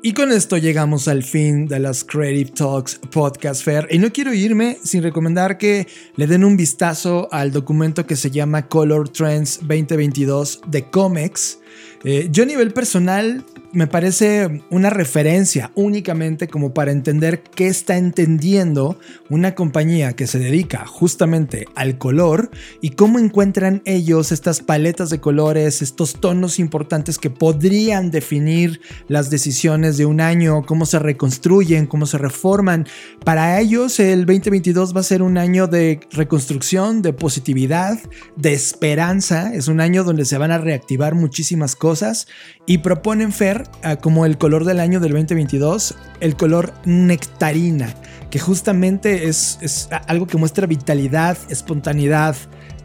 Y con esto llegamos al fin de las Creative Talks Podcast Fair. Y no quiero irme sin recomendar que le den un vistazo al documento que se llama Color Trends 2022 de Comex. Eh, yo a nivel personal me parece una referencia únicamente como para entender qué está entendiendo una compañía que se dedica justamente al color y cómo encuentran ellos estas paletas de colores, estos tonos importantes que podrían definir las decisiones de un año, cómo se reconstruyen, cómo se reforman. Para ellos el 2022 va a ser un año de reconstrucción, de positividad, de esperanza. Es un año donde se van a reactivar muchísimas cosas y proponen Fer Como el color del año del 2022, el color nectarina, que justamente es, es algo que muestra vitalidad, espontaneidad,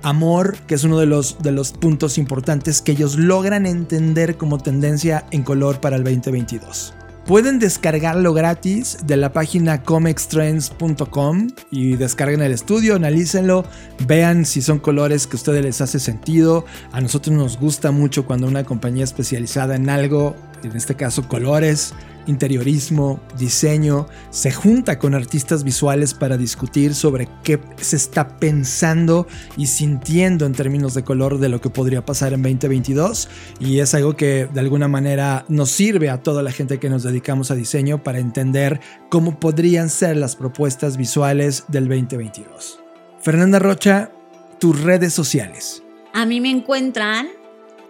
amor, que es uno de los, de los puntos importantes que ellos logran entender como tendencia en color para el 2022. Pueden descargarlo gratis de la página comextrends.com y descarguen el estudio, analícenlo, vean si son colores que a ustedes les hace sentido. A nosotros nos gusta mucho cuando una compañía especializada en algo, en este caso colores, interiorismo, diseño, se junta con artistas visuales para discutir sobre qué se está pensando y sintiendo en términos de color de lo que podría pasar en 2022 y es algo que de alguna manera nos sirve a toda la gente que nos dedicamos a diseño para entender cómo podrían ser las propuestas visuales del 2022. Fernanda Rocha, tus redes sociales. A mí me encuentran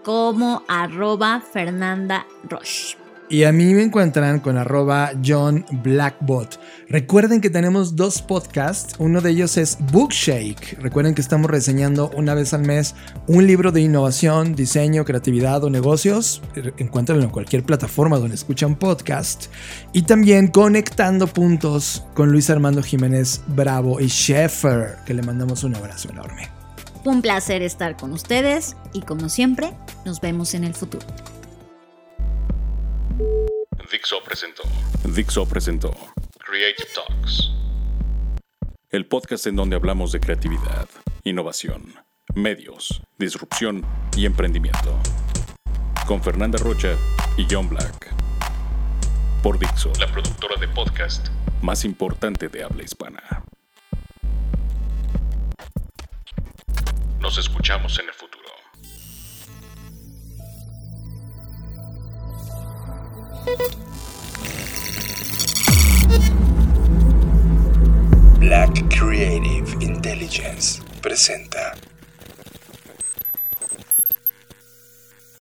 como arroba Fernanda Roche. y a mí me encuentran con arroba John Blackbot. Recuerden que tenemos dos podcasts, uno de ellos es Bookshake. Recuerden que estamos reseñando una vez al mes un libro de innovación, diseño, creatividad o negocios. Encuéntrenlo en cualquier plataforma donde escuchan podcast. Y también Conectando Puntos con Luis Armando Jiménez Bravo y Sheffer, que le mandamos un abrazo enorme. Un placer estar con ustedes y como siempre, nos vemos en el futuro. Dixo presentó. Dixo presentó. Creative Talks. El podcast en donde hablamos de creatividad, innovación, medios, disrupción y emprendimiento. Con Fernanda Rocha y John Black. Por Dixo, la productora de podcast más importante de habla hispana. Nos escuchamos en el futuro. Black Creative Intelligence presenta